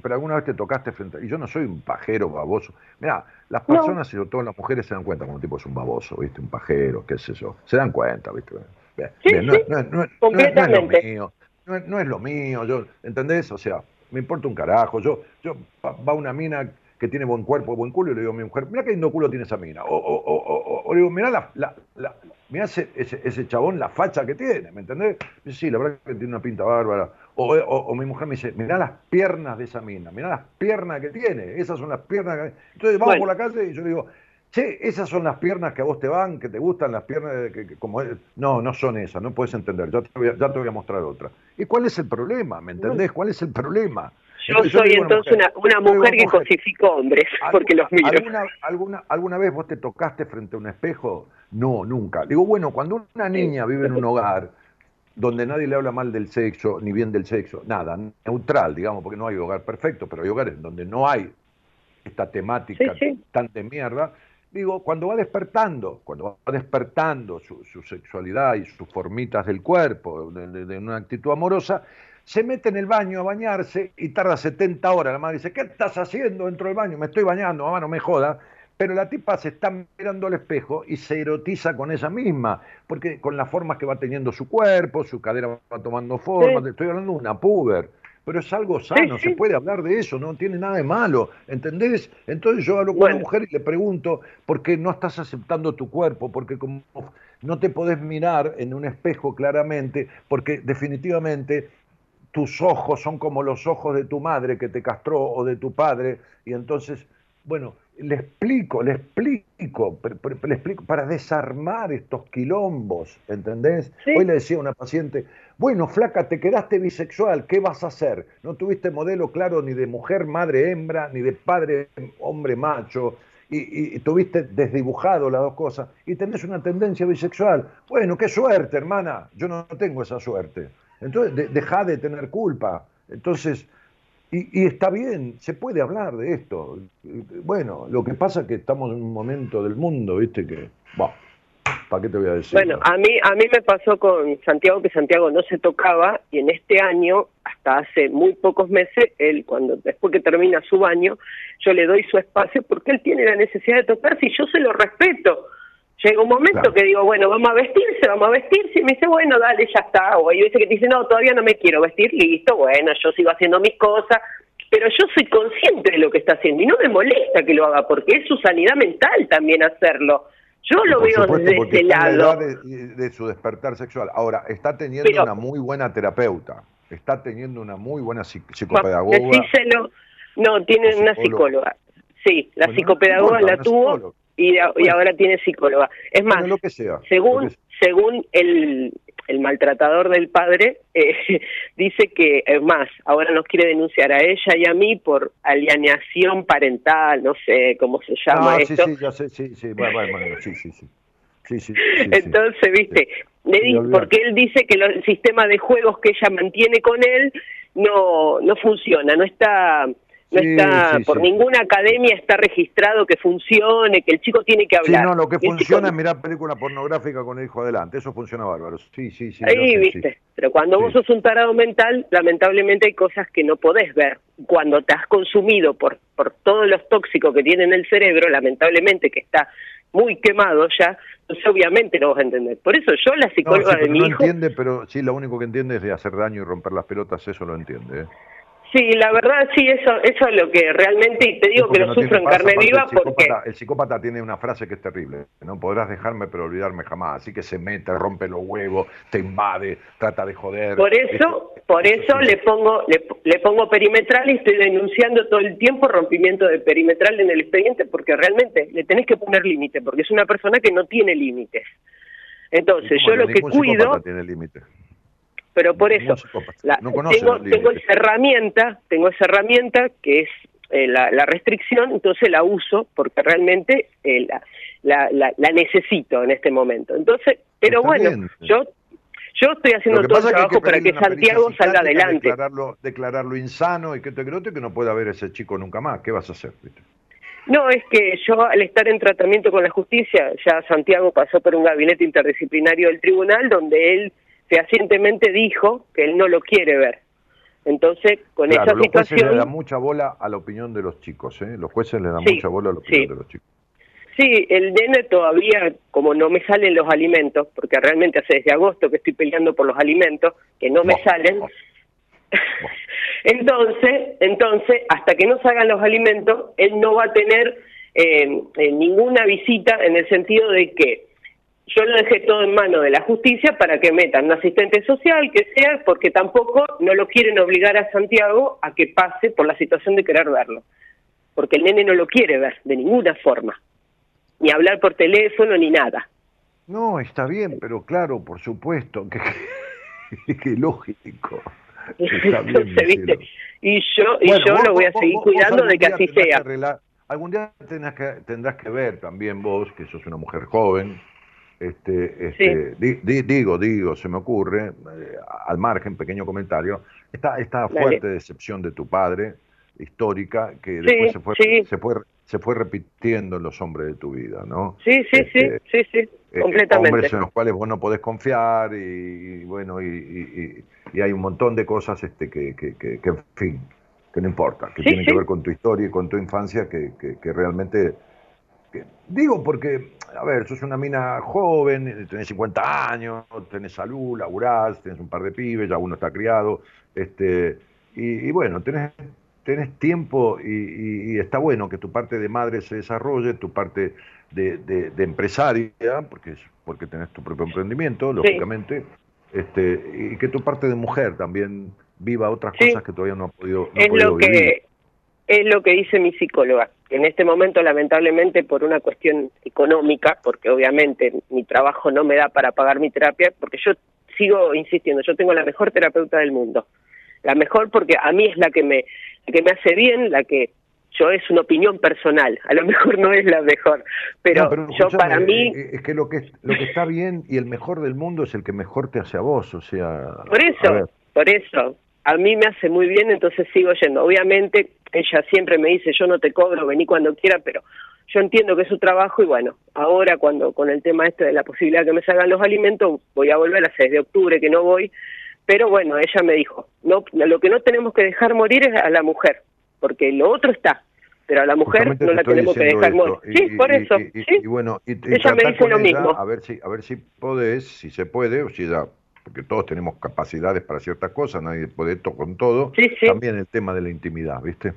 pero alguna vez te tocaste frente a... Y yo no soy un pajero baboso. Mira, las No. personas y sobre todo las mujeres se dan cuenta cuando un tipo es un baboso, ¿viste? Un pajero, qué sé yo. Se dan cuenta, ¿viste? Bien, Sí, bien, no, sí, es- no no no no lo mío. No es, no lo mío, yo, ¿entendés? O sea, me importa un carajo. Yo, yo va una mina que tiene buen cuerpo, buen culo, y le digo a mi mujer, mira qué lindo culo tiene esa mina. O, o, o, o- o le digo, mirá, la, la, la- mirá ese, ese, ese chabón, la facha que tiene, ¿me entendés? Dice, sí, la verdad que tiene una pinta bárbara. O, o- o mi mujer me dice, mirá las piernas de esa mina, mirá las piernas que tiene, esas son las piernas que... Entonces vamos Bueno. por la calle y yo le digo, Che, esas son las piernas que a vos te van, que te gustan, las piernas de- que, que como. No, no son esas, no puedes entender. Ya te, voy a, ya te voy a mostrar otra. ¿Y cuál es el problema? ¿Me entendés? ¿Cuál es el problema? Yo soy entonces una, mujer que mujer, cosifico hombres, porque los miro. ¿Alguna, alguna, ¿Alguna vez vos te tocaste frente a un espejo? No, nunca. Digo, bueno, cuando una niña vive en un hogar donde nadie le habla mal del sexo, ni bien del sexo, nada, neutral, digamos, porque no hay hogar perfecto, pero hay hogares donde no hay esta temática Sí, sí. tan de mierda. Digo, cuando va despertando, cuando va despertando su, su sexualidad y sus formitas del cuerpo, de, de- de una actitud amorosa, se mete en el baño a bañarse y tarda 70 horas. La madre dice, ¿qué estás haciendo dentro del baño? Me estoy bañando, mamá, no me joda. Pero la tipa se está mirando al espejo y se erotiza con ella misma, porque con las formas que va teniendo su cuerpo, su cadera va tomando forma. Sí. Estoy hablando de una puber, pero es algo sano, sí. se puede hablar de eso, no tiene nada de malo, ¿entendés? Entonces yo hablo con Bueno. una mujer y le pregunto, ¿por qué no estás aceptando tu cuerpo? Porque como no te podés mirar en un espejo claramente, porque definitivamente tus ojos son como los ojos de tu madre que te castró o de tu padre, y entonces Bueno, le explico, le explico, le explico para desarmar estos quilombos, ¿entendés? Hoy le decía a una paciente, bueno, flaca, te quedaste bisexual, ¿qué vas a hacer? No tuviste modelo claro ni de mujer, madre, hembra, ni de padre, hombre, macho, y, tuviste desdibujado las dos cosas, y tenés una tendencia bisexual. Bueno, qué suerte, hermana, yo no tengo esa suerte. Entonces, deja de tener culpa. Entonces, y, está bien, se puede hablar de esto. Bueno, lo que pasa es que estamos en un momento del mundo, viste, que, bueno, ¿para qué te voy a decir? Bueno, a mí, a mí me pasó con Santiago que Santiago no se tocaba y en este año, hasta hace muy pocos meses, él, cuando después que termina su baño, yo le doy su espacio porque él tiene la necesidad de tocarse y yo se lo respeto. Llega un momento que digo, bueno, vamos a vestirse, vamos a vestirse, y me dice, bueno, dale, ya está. O hay veces que te dice, no, todavía no me quiero vestir, listo, bueno, yo sigo haciendo mis cosas, pero yo soy consciente de lo que está haciendo y no me molesta que lo haga, porque es su sanidad mental también hacerlo. Yo lo veo desde ese lado. De, su despertar sexual. Ahora, está teniendo una muy buena terapeuta, está teniendo una muy buena psicopedagoga. Decíselo. No, tiene una psicóloga. Sí, la psicopedagoga la tuvo y, y ahora tiene psicóloga. Es más, según, según el, el maltratador del padre, eh, dice que, es más, ahora nos quiere denunciar a ella y a mí por alienación parental, no sé cómo se llama ah, esto. Sí, sí, ya sé, sí, sí, bueno, bueno, sí, sí, sí. Sí, sí, Entonces, viste, le di, porque él dice que el sistema de juegos que ella mantiene con él no, no funciona, no está no está, por ninguna academia está registrado que funcione, que el chico tiene que hablar. Sí, no, lo que funciona es mirar película pornográfica con el hijo adelante, eso funciona bárbaro. Sí, sí, sí. Ahí, viste. Pero cuando vos sos un tarado mental, lamentablemente hay cosas que no podés ver. Cuando te has consumido por, por todos los tóxicos que tiene en el cerebro, lamentablemente que está muy quemado ya, entonces obviamente no vas a entender. Por eso yo, la psicóloga de mi no hijo... entiende, pero sí, lo único que entiende es de hacer daño y romper las pelotas, eso lo entiende. ¿eh? Sí, la verdad sí, eso, eso es lo que realmente, y te digo que lo sufro en carne viva porque... El psicópata tiene una frase que es terrible, no podrás dejarme pero olvidarme jamás, así que se mete, rompe los huevos, te invade, trata de joder. Por eso, por eso, le pongo le, le, pongo perimetral y estoy denunciando todo el tiempo rompimiento de perimetral en el expediente porque realmente le tenés que poner límite, porque es una persona que no tiene límites. Entonces, yo lo que cuido... tiene límites pero por eso tengo, tengo esa herramienta, tengo esa herramienta que es eh, la, restricción, entonces la uso porque realmente eh, la, la, la, necesito en este momento. Entonces, pero bueno, yo yo estoy haciendo todo el trabajo para que Santiago salga adelante. Declararlo, declararlo insano y que te que no pueda ver ese chico nunca más. ¿Qué vas a hacer? No, es que yo al estar en tratamiento con la justicia, ya Santiago pasó por un gabinete interdisciplinario del tribunal donde él fehacientemente dijo que él no lo quiere ver. Entonces, con esa situación... Los jueces le dan mucha bola a la opinión de los chicos, ¿eh? Los jueces le dan mucha bola a la opinión de los chicos. Sí, el nene todavía, como no me salen los alimentos, porque realmente hace desde agosto que estoy peleando por los alimentos, que no me salen. entonces, entonces, hasta que no salgan los alimentos, él no va a tener eh, eh, ninguna visita en el sentido de que yo lo dejé todo en mano de la justicia para que metan un asistente social, que sea, porque tampoco no lo quieren obligar a Santiago a que pase por la situación de querer verlo. Porque el nene no lo quiere ver de ninguna forma. Ni hablar por teléfono, ni nada. No, está bien, pero claro, por supuesto, que, que lógico. ¿viste? Y yo, y yo lo voy a seguir cuidando de que así sea. algún día tendrás que, tendrás que ver también vos, que sos una mujer joven, este, este digo, digo, se me ocurre, eh, al margen, pequeño comentario, esta, esta fuerte decepción de tu padre, histórica, que después se, fue, se, fue, se fue repitiendo en los hombres de tu vida, ¿no? Sí, sí, sí, este, sí, sí, eh, completamente. Hombres en los cuales vos no podés confiar y, bueno, y, y, hay un montón de cosas este, que, que, que, en fin, que no importa, que tienen que ver con tu historia y con tu infancia, que, que realmente Digo porque, a ver, sos una mina joven, tenés 50 años, tenés salud, laburás, tenés un par de pibes, ya uno está criado, este, y, bueno, tenés, tenés tiempo y, está bueno que tu parte de madre se desarrolle, tu parte de, empresaria, porque, porque tenés tu propio emprendimiento, lógicamente, este, y que tu parte de mujer también viva otras cosas que todavía no ha podido, es lo Que, es lo que dice mi psicóloga en este momento lamentablemente por una cuestión económica, porque obviamente mi trabajo no me da para pagar mi terapia, porque yo sigo insistiendo, yo tengo la mejor terapeuta del mundo, la mejor porque a mí es la que me, que me hace bien, la que yo es una opinión personal, a lo mejor no es la mejor, pero, yo para mí... Eh, es que lo que lo que está bien y el mejor del mundo es el que mejor te hace a vos, o sea... Por eso, por eso, a mí me hace muy bien, entonces sigo yendo. Obviamente, ella siempre me dice, yo no te cobro, vení cuando quiera, pero yo entiendo que es su trabajo y bueno, ahora cuando con el tema este de la posibilidad que me salgan los alimentos, voy a volver a 6 de octubre, que no voy, pero bueno, ella me dijo, no, lo que no tenemos que dejar morir es a la mujer, porque lo otro está, pero a la mujer no la tenemos que dejar morir. sí, por eso. Y, bueno, ella me dice lo mismo. A ver si, a ver si podés, si se puede, o si ya porque todos tenemos capacidades para ciertas cosas, nadie puede esto con todo. También el tema de la intimidad, ¿viste?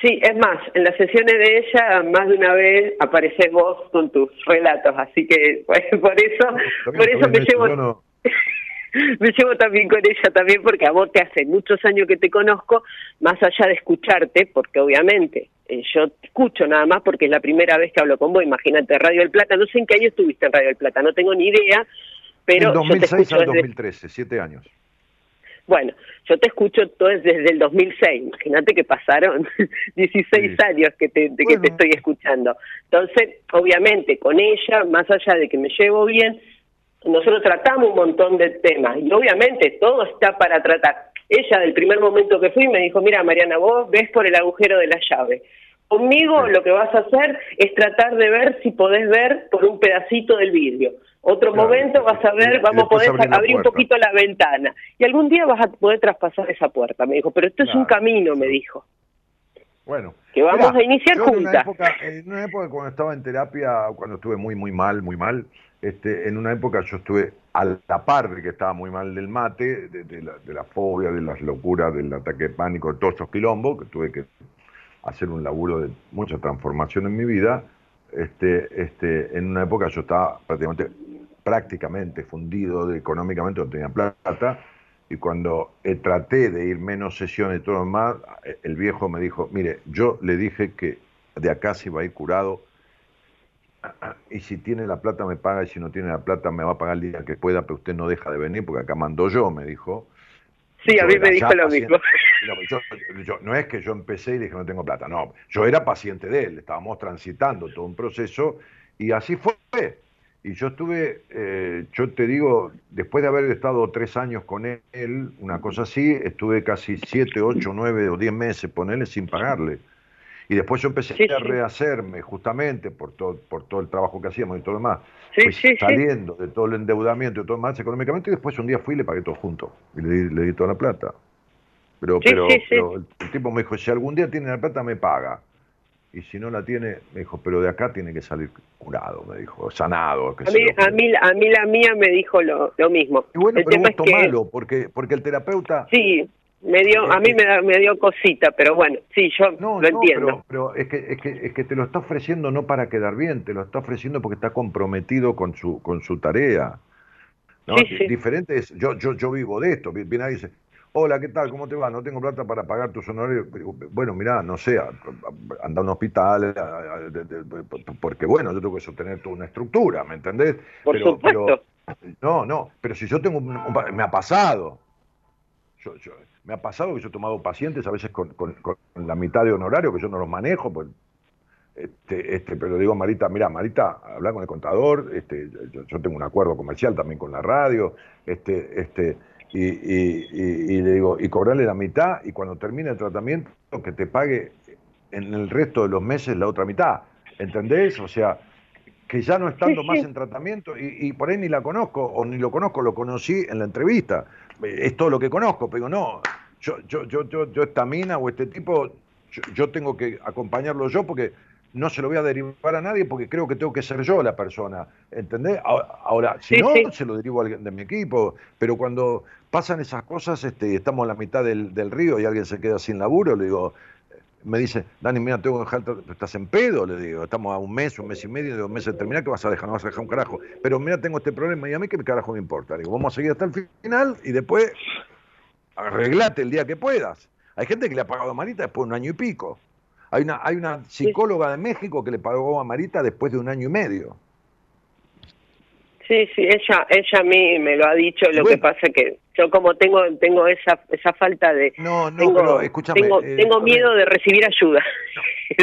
Sí, es más, en las sesiones de ella más de una vez apareces vos con tus relatos, así que por eso, por eso me llevo... me llevo también con ella también porque a vos te hace muchos años que te conozco, más allá de escucharte, porque obviamente eh, yo te escucho nada más porque es la primera vez que hablo con vos, imagínate, Radio del Plata, no sé en qué año estuviste en Radio del Plata, no tengo ni idea, pero... En 2006 al 2013, siete años. Bueno, yo te escucho todo desde el 2006. Imagínate que pasaron 16 años que te, que te estoy escuchando. Entonces, obviamente, con ella, más allá de que me llevo bien, nosotros tratamos un montón de temas y obviamente todo está para tratar. Ella, del primer momento que fui, me dijo, mira, Mariana, vos ves por el agujero de la llave. Conmigo lo que vas a hacer es tratar de ver si podés ver por un pedacito del vidrio. Otro momento vas a ver, vamos a poder abrir, un poquito la ventana. Y algún día vas a poder traspasar esa puerta, me dijo. Pero esto es un camino, me dijo. Bueno. Que vamos a iniciar juntas. En una, época, en una época cuando estaba en terapia, cuando estuve muy, muy mal, muy mal, este, en una época yo estuve a la par de que estaba muy mal del mate, de, la, de la fobia, de las locuras, del ataque de pánico, de todos esos quilombos, que tuve que hacer un laburo de mucha transformación en mi vida. Este, este, en una época yo estaba prácticamente prácticamente fundido económicamente, no tenía plata, y cuando eh, traté de ir menos sesiones y todo más, eh, el viejo me dijo, mire, yo le dije que de acá se iba a ir curado, y si tiene la plata me paga, y si no tiene la plata me va a pagar el día que pueda, pero usted no deja de venir, porque acá mando yo, me dijo. Sí, a mí me dijo lo mismo. no es que yo empecé y dije no tengo plata, no, yo era paciente de él, estábamos transitando todo un proceso y así fue. Y yo estuve, eh, yo te digo, después de haber estado tres años con él, una cosa así, estuve casi siete, ocho, nueve o diez meses con él sin pagarle. Y después yo empecé a rehacerme justamente por todo, por todo el trabajo que hacíamos y todo lo demás. Pues saliendo de todo el endeudamiento y todo lo demás económicamente, y después un día fui y le pagué todo junto. Y le, le di toda la plata. Pero, pero, pero el tipo me dijo, si algún día tiene la plata, me paga y si no la tiene, me dijo, pero de acá tiene que salir curado, me dijo, sanado. a, mí, a, mí, a mí la mía me dijo lo, lo mismo. Y bueno, pero es malo, porque, porque el terapeuta... Sí, me dio, a mí me, me dio cosita, pero bueno, sí, yo lo entiendo. Pero, pero, es, que, es, que, es que te lo está ofreciendo no para quedar bien, te lo está ofreciendo porque está comprometido con su, con su tarea. ¿no? Diferente es, yo, yo, yo vivo de esto, viene ahí dice, Hola, ¿qué tal? ¿Cómo te va? No tengo plata para pagar tus honorarios. Bueno, mira, no sé, anda a un hospital, porque bueno, yo tengo que sostener toda una estructura, ¿me entendés? Por pero, pero, no, no, pero si yo tengo, me ha pasado, yo, me ha pasado que yo he tomado pacientes a veces con, la mitad de honorario, que yo no los manejo, pues, este, este, pero digo, Marita, mira, Marita, habla con el contador, este, yo, yo, tengo un acuerdo comercial también con la radio, este, este, y, le digo, y cobrarle la mitad y cuando termine el tratamiento que te pague en el resto de los meses la otra mitad. ¿Entendés? O sea, que ya no estando más en tratamiento y, por ahí ni la conozco o ni lo conozco, lo conocí en la entrevista. Es todo lo que conozco, pero no, yo, yo, yo, yo, yo esta mina o este tipo, yo tengo que acompañarlo yo porque no se lo voy a derivar a nadie porque creo que tengo que ser yo la persona, ¿entendés? Ahora, si no, se lo derivo a alguien de mi equipo, pero cuando pasan esas cosas, este, estamos en la mitad del, río y alguien se queda sin laburo, le digo, me dice, Dani, mira, tengo que dejar, estás en pedo, le digo, estamos a un mes, un mes y medio, dos meses de terminar, que vas a dejar? No vas a dejar un carajo. Pero mira, tengo este problema y a mí qué carajo me importa. Le digo, vamos a seguir hasta el final y después arreglate el día que puedas. Hay gente que le ha pagado a Marita después de un año y pico. Hay una, hay una psicóloga de México que le pagó a Marita después de un año y medio. Sí, sí, ella, ella a mí me lo ha dicho. Lo que pasa que yo como tengo, tengo esa, esa falta de, no, no, tengo, pero escúchame, tengo, eh, tengo miedo de recibir ayuda.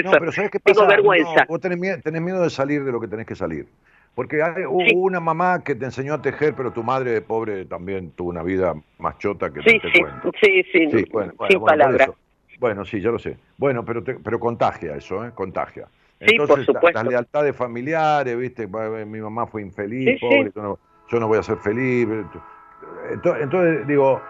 No, pero ¿sabes qué pasa? Tengo vergüenza. No, vos tenés miedo, tenés miedo de salir de lo que tenés que salir. Porque hay, hubo Sí. una mamá que te enseñó a tejer, pero tu madre, pobre, también tuvo una vida más chota que Sí, no te sí, cuento. sí, sí, Sí, bueno, sin bueno, palabras. Bueno, sí, ya lo sé. Bueno, pero te- pero contagia eso, ¿eh? Contagia. Sí, por Entonces, la- las lealtades familiares, ¿viste? Eh, Mi mamá fue infeliz, Sí, sí. pobre, yo no, yo no voy a ser feliz. Entonces, entonces, digo,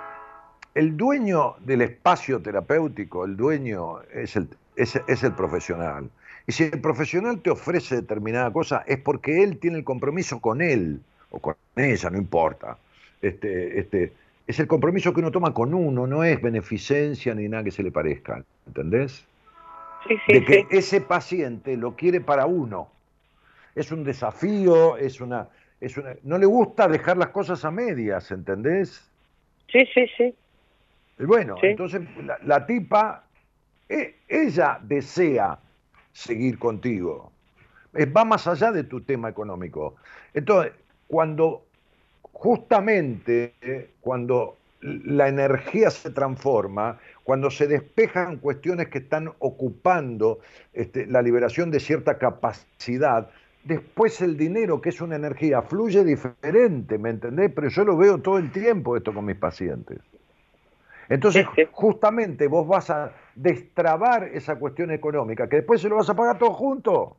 el dueño del espacio terapéutico, el dueño es el, es, es el profesional. Y si el profesional te ofrece determinada cosa, es porque él tiene el compromiso con él, o con ella, no importa. Este, este, es el compromiso que uno toma con uno, no es beneficencia ni nada que se le parezca. ¿Entendés? Sí, sí, de que sí. ese paciente lo quiere para uno. Es un desafío, es una, es una. No le gusta dejar las cosas a medias, ¿entendés? Sí, sí, sí. Y Bueno, entonces la, la tipa, e- ella desea seguir contigo. Eh, Va más allá de tu tema económico. Entonces, cuando justamente eh, cuando la energía se transforma, cuando se despejan cuestiones que están ocupando este, la liberación de cierta capacidad, después el dinero, que es una energía, fluye diferente, ¿me entendés? Pero yo lo veo todo el tiempo esto con mis pacientes. Entonces, justamente vos vas a destrabar esa cuestión económica, que después se lo vas a pagar todo junto.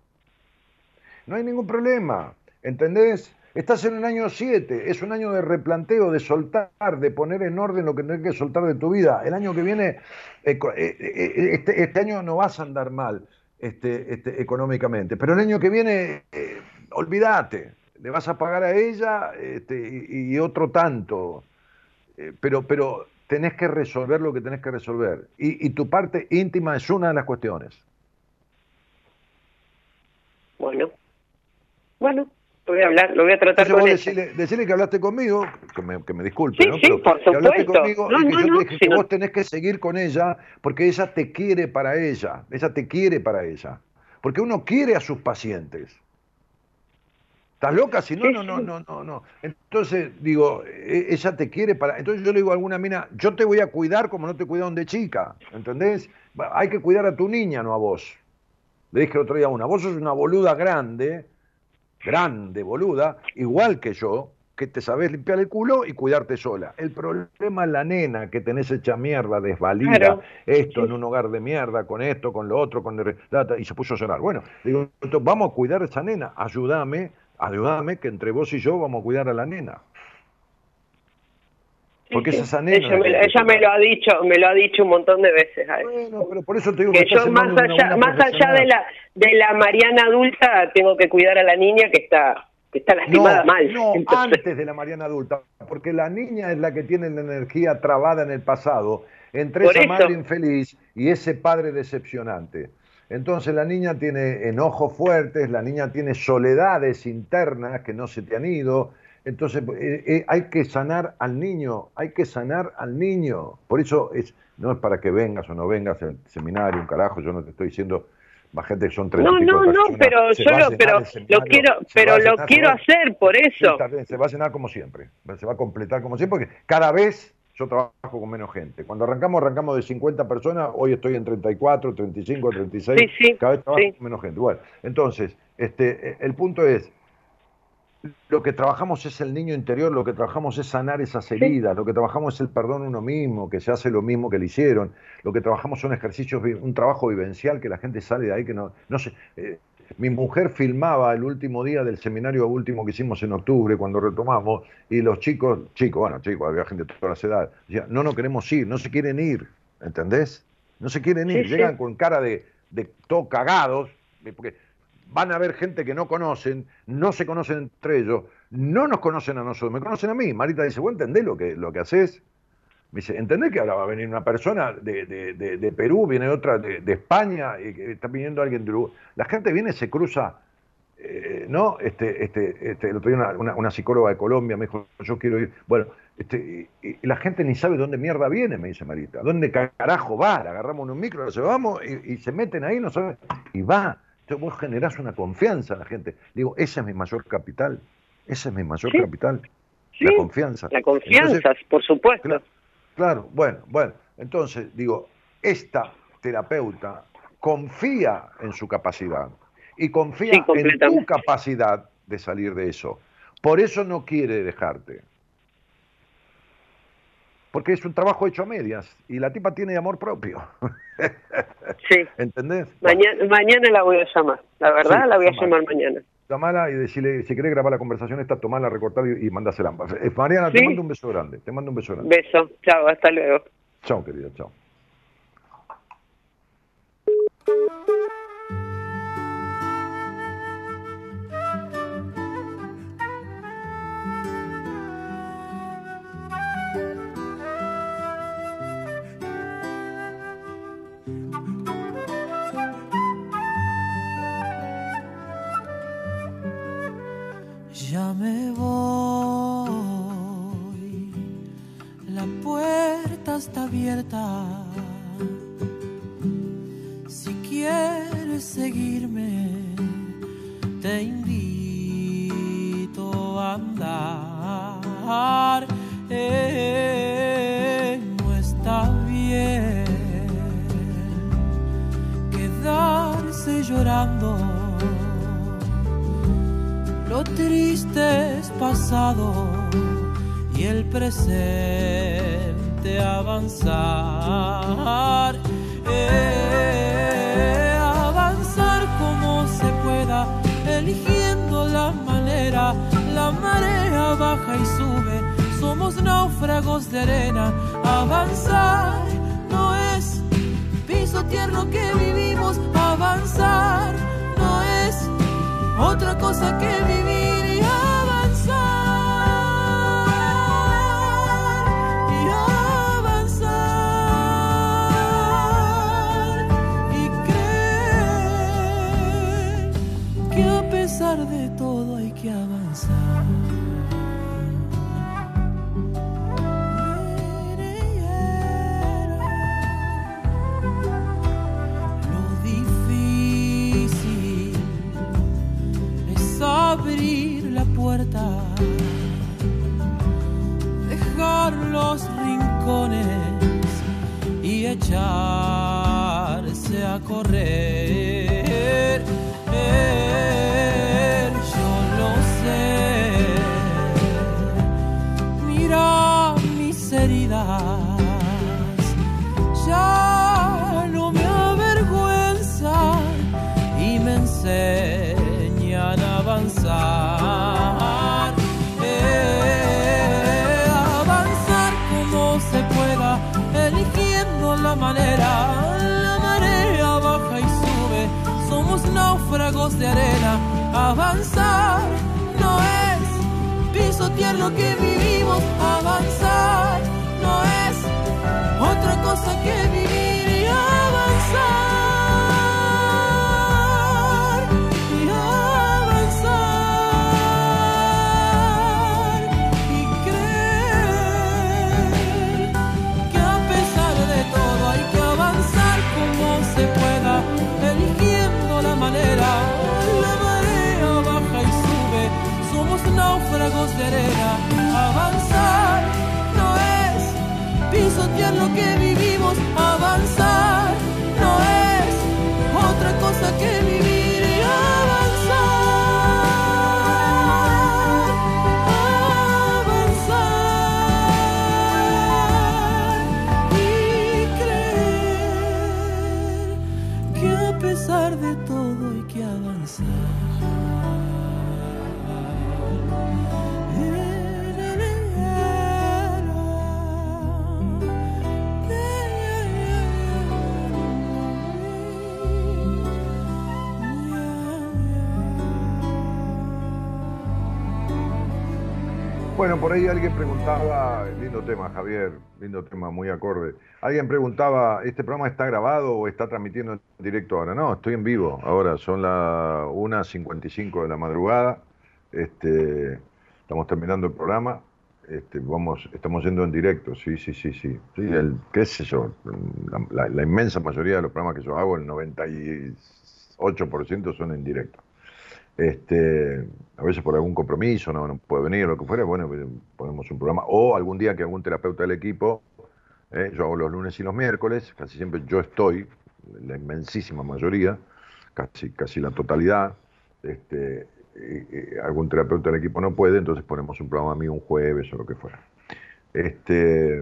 No hay ningún problema, ¿entendés? Estás en un año 7, es un año de replanteo, de soltar, de poner en orden lo que tenés que soltar de tu vida. El año que viene, eh, eh, eh, este, este año no vas a andar mal este, este, económicamente, pero el año que viene, eh, olvídate, le vas a pagar a ella este, y, y otro tanto. Pero, pero tenés que resolver lo que tenés que resolver. Y, y tu parte íntima es una de las cuestiones. Bueno. Bueno, voy a hablar, lo voy a tratar Entonces con vos ella. decirle, decirle que hablaste conmigo, que me, que me disculpe, Sí, ¿no? sí, Pero por que hablaste conmigo No, y que no, yo no, te dije que vos tenés que seguir con ella porque ella te quiere para ella. Ella te quiere para ella. Porque uno quiere a sus pacientes. ¿Estás loca? Si no, no, no, no, no, no. Entonces, digo, e- ella te quiere para. Entonces yo le digo a alguna mina, yo te voy a cuidar como no te cuidaron de chica. ¿Entendés? Hay que cuidar a tu niña, no a vos. Le dije el otro día a una, vos sos una boluda grande, grande boluda, igual que yo, que te sabés limpiar el culo y cuidarte sola. El problema es la nena que tenés hecha mierda, desvalida, Claro. esto en un hogar de mierda, con esto, con lo otro, con el- y se puso a llorar. Bueno, digo, vamos a cuidar a esa nena, ayúdame, ayúdame que entre vos y yo vamos a cuidar a la nena. Porque sí. es esa nena Ella, la me, que- ella me lo ha dicho, me lo ha dicho un montón de veces. Bueno, pero por eso te digo que, que yo más allá, más allá de la de la Mariana adulta tengo que cuidar a la niña que está que está lastimada no, mal. No, Entonces, antes de la Mariana adulta, porque la niña es la que tiene la energía trabada en el pasado, entre Por esa eso. madre infeliz y ese padre decepcionante. Entonces la niña tiene enojos fuertes, la niña tiene soledades internas que no se te han ido. Entonces eh, eh, hay que sanar al niño, hay que sanar al niño. Por eso es, no es para que vengas o no vengas al seminario, un carajo, yo no te estoy diciendo, más gente que son treinta no, no, no, pero se yo lo, pero lo quiero, pero lo quiero hacer por eso. se va a llenar como siempre. Se va a completar como siempre, porque cada vez yo trabajo con menos gente. Cuando arrancamos, arrancamos de 50 personas, hoy estoy en 34, 35, 36, Sí, sí, cada vez trabajo con menos gente. Bueno, entonces, este, eh, el punto es, lo que trabajamos es el niño interior, lo que trabajamos es sanar esas heridas, lo que trabajamos es el perdón a uno mismo, que se hace lo mismo que le hicieron, lo que trabajamos son ejercicios, un trabajo vivencial que la gente sale de ahí que no, no sé. eh, mi mujer filmaba el último día del seminario último que hicimos en octubre, cuando retomamos, y los chicos, chicos, bueno, chicos, había gente de todas las edades, decían, no, no queremos ir, no se quieren ir, ¿entendés? No se quieren ir, Sí, sí. llegan con cara de, de todo cagados, porque van a ver gente que no conocen, no se conocen entre ellos, no nos conocen a nosotros, me conocen a mí. Marita dice, ¿vos entendés lo que, lo que haces? Me dice, ¿entendés que ahora va a venir una persona de, de- de- Perú, viene otra de, España, y que está viniendo alguien de Uruguay? La gente viene, se cruza eh, ¿no? Este, este, este, el otro día una, psicóloga de Colombia me dijo, yo quiero ir. Bueno, este, y, la gente ni sabe dónde mierda viene, me dice Marita. ¿Dónde carajo va? agarramos un micro, lo llevamos y, se meten ahí, no saben. Y va. Entonces vos generás una confianza a la gente. Digo, ese es mi mayor capital. Ese es mi mayor capital. la confianza. La confianza, por supuesto. claro, bueno, bueno. Entonces, digo, esta terapeuta confía en su capacidad y confía en tu capacidad de salir de eso. Por eso no quiere dejarte. Porque es un trabajo hecho a medias y la tipa tiene amor propio. Sí. ¿Entendés? Mañana, mañana la voy a llamar. La verdad, la voy a llamar mañana. Llamala y decirle, si querés grabar la conversación esta, tomala, recortar y, y mandásela. Eh, Mariana, te mando un beso grande. Te mando un beso grande. Beso. Chao, hasta luego. Chao, querida, chao. Me voy, la puerta está abierta. Si quieres seguirme, te invito a andar. No está bien quedarse llorando lo triste pasado y el presente avanzar. Eh, avanzar como se pueda, eligiendo la manera, la marea baja y sube, somos náufragos de arena, avanzar no es piso tierno que vivimos, avanzar otra cosa que vivir y avanzar. Y avanzar. Y creer que a pesar de echarse a correr. De arena. Avanzar no es pisotear lo que vivimos. Avanzar no es otra cosa que vivir y avanzar. Avanzar. No es pisotear lo que Bueno, por ahí alguien preguntaba, lindo tema, Javier, lindo tema, muy acorde. Alguien preguntaba, ¿este programa está grabado o está transmitiendo en directo ahora? No, estoy en vivo ahora, son las 1.55 de la madrugada. Este, estamos terminando el programa. Este, estamos yendo en directo, sí, sí, sí, sí. ¿Qué sé yo? La, la inmensa mayoría de los programas que yo hago, el 98% son en directo. Este, a veces por algún compromiso, no, puede venir, lo que fuera, bueno, pues, ponemos un programa. O algún día que algún terapeuta del equipo, eh, yo hago los lunes y los miércoles, casi siempre yo estoy, la inmensísima mayoría, casi, casi la totalidad. Este, algún terapeuta del equipo no puede, entonces ponemos un programa a mí un jueves o lo que fuera. Este,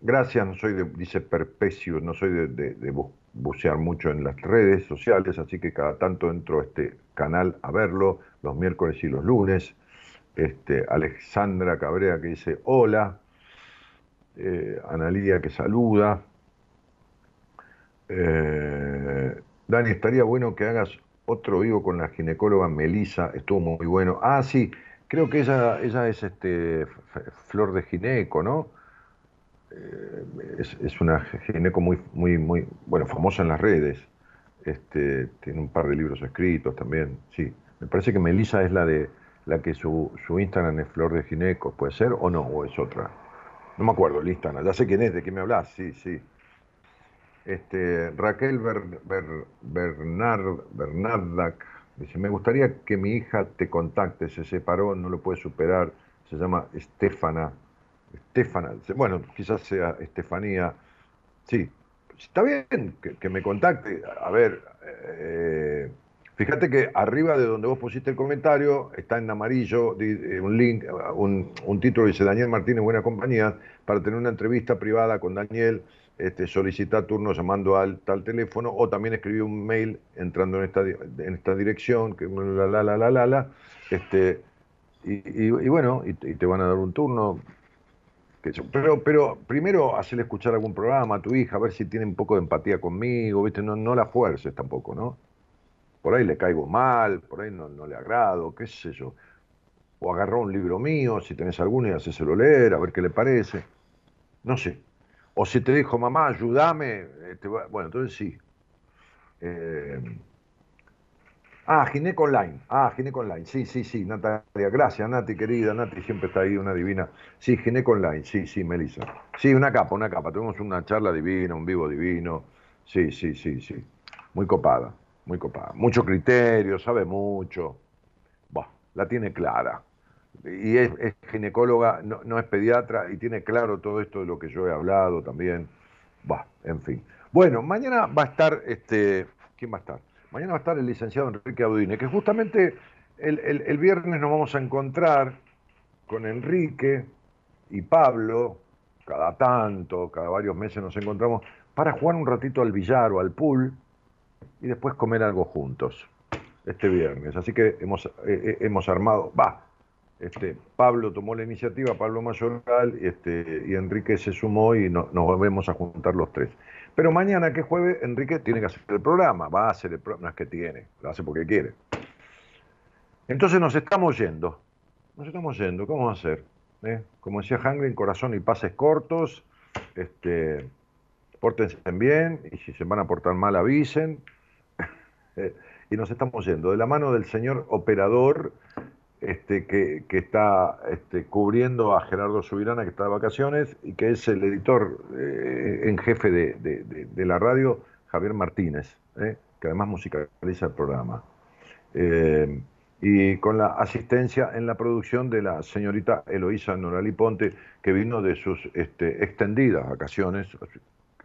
gracias, no soy de, dice Perpecio, no soy de bucear mucho en las redes sociales, así que cada tanto entro a este canal a verlo, los miércoles y los lunes. Este, Alexandra Cabrea que dice hola, eh, Analía que saluda. Eh, Dani, estaría bueno que hagas otro vivo con la ginecóloga Melisa, estuvo muy bueno. Ah, sí, creo que ella, ella es este Flor de Gineco, ¿no? Eh, es, una gineco muy, muy, muy, bueno, famosa en las redes. Este, tiene un par de libros escritos también, sí. Me parece que Melisa es la de la que su, su Instagram es Flor de Gineco, ¿puede ser o no? ¿O es otra? No me acuerdo el Instagram, ya sé quién es, de quién me hablas, sí, sí. Este, Raquel Bernard, Bernardac dice, me gustaría que mi hija te contacte, se separó, no lo puede superar, se llama Estefana Estefana, bueno, quizás sea Estefanía, sí, está bien que, me contacte. A ver, eh, fíjate que arriba de donde vos pusiste el comentario está en amarillo eh, un link, un, un título dice Daniel Martínez, buena compañía, para tener una entrevista privada con Daniel. Este, solicita turno llamando al tal teléfono o también escribí un mail entrando en esta, en esta dirección, que la la la la la la, este, y, y, bueno, y te van a dar un turno, pero, pero primero hacerle escuchar algún programa a tu hija, a ver si tiene un poco de empatía conmigo, ¿viste? No, no la fuerces tampoco, ¿no? Por ahí le caigo mal, por ahí no, le agrado, qué sé yo. O agarró un libro mío, si tenés alguno, y hacéselo leer, a ver qué le parece. No sé. O si te dijo, mamá, ayúdame, este, bueno, entonces sí. Eh, Ah, Gineco Online. Ah, Gineco Online. Sí, sí, sí, Natalia. Gracias, Nati, querida. Nati siempre está ahí, una divina. Sí, Gineco Online. Sí, sí, Melissa. Sí, una capa, una capa. Tuvimos una charla divina, un vivo divino. Sí, sí, sí, sí. Muy copada, muy copada. Mucho criterio, sabe mucho. La tiene clara. Y es, ginecóloga, no, no, es pediatra y tiene claro todo esto de lo que yo he hablado también. Bah, en fin. Bueno, mañana va a estar, este, ¿quién va a estar? Mañana va a estar el licenciado Enrique Audine, que justamente el, viernes nos vamos a encontrar con Enrique y Pablo, cada tanto, cada varios meses nos encontramos, para jugar un ratito al billar o al pool y después comer algo juntos este viernes. Así que hemos, eh, eh, hemos armado, va, este, Pablo tomó la iniciativa, Pablo Mayoral, este, y Enrique se sumó y nos volvemos a juntar los tres. Pero mañana, que jueves, Enrique tiene que hacer el programa, va a hacer el programa, no es que tiene, lo hace porque quiere. Entonces nos estamos yendo, nos estamos yendo, ¿cómo va a ser? ¿Eh? Como decía Hangren, corazón y pases cortos, este, pórtense bien, y si se van a portar mal avisen. y nos estamos yendo de la mano del señor operador este, que, está este, cubriendo a Gerardo Subirana, que está de vacaciones, y que es el editor eh, en jefe de, la radio, Javier Martínez, eh, que además musicaliza el programa. Eh, y con la asistencia en la producción de la señorita Eloísa Norali Ponte, que vino de sus este, extendidas vacaciones,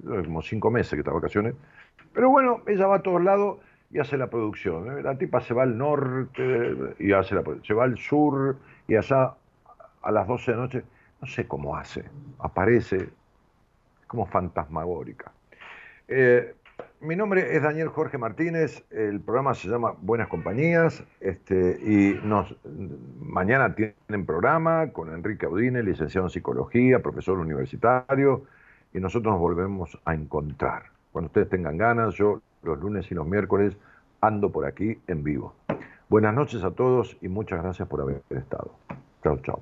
como cinco meses que está de vacaciones. Pero bueno, ella va a todos lados y hace la producción. ¿eh? La tipa se va al norte y hace la Se va al sur y allá a las 12 de la noche, no sé cómo hace, aparece como fantasmagórica. Eh, mi nombre es Daniel Jorge Martínez, el programa se llama Buenas Compañías este, y nos, mañana tienen programa con Enrique Audine, licenciado en Psicología, profesor universitario, y nosotros nos volvemos a encontrar. Cuando ustedes tengan ganas, yo los lunes y los miércoles ando por aquí en vivo. Buenas noches a todos y muchas gracias por haber estado. Chao, chao.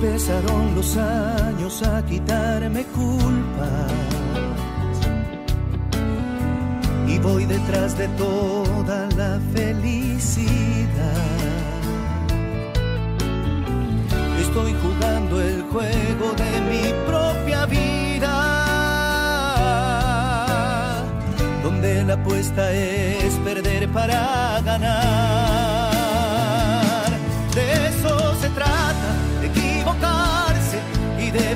Empezaron los años a quitarme culpas y voy detrás de toda la felicidad. Estoy jugando el juego de mi propia vida, donde la apuesta es perder para ganar.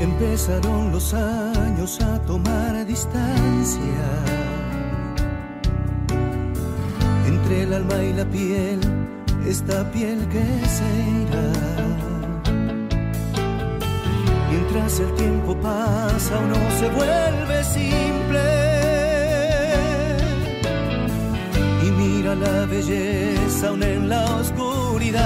Empezaron los años a tomar distancia entre el alma y la piel, esta piel que se irá. Mientras el tiempo pasa, uno se vuelve simple y mira la belleza aún en la oscuridad.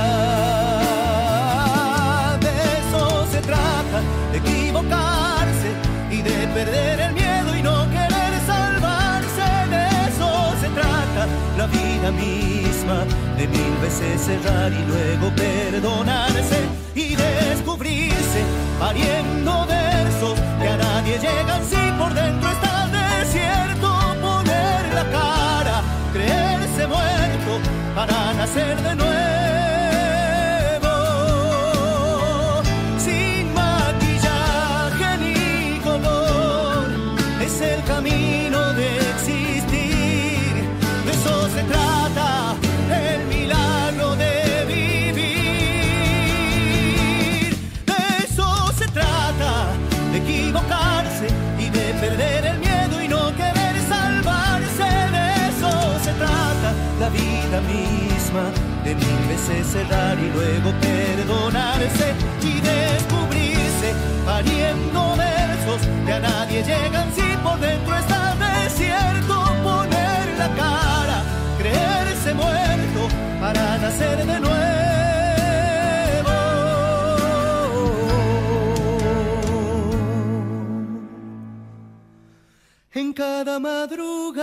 De eso se trata, de equivocarse y de perder el miedo y no querer salvarse. De eso se trata la vida misma, de mil veces cerrar y luego perdonarse y descubrirse pariendo versos que a nadie llegan si por dentro está desierto. Poner la cara, creerse muerto para nacer de nuevo. Vida misma, de mil veces cerrar y luego perdonarse y descubrirse pariendo versos que a nadie llegan si por dentro está desierto. Poner la cara, creerse muerto para nacer de nuevo. En cada madrugada.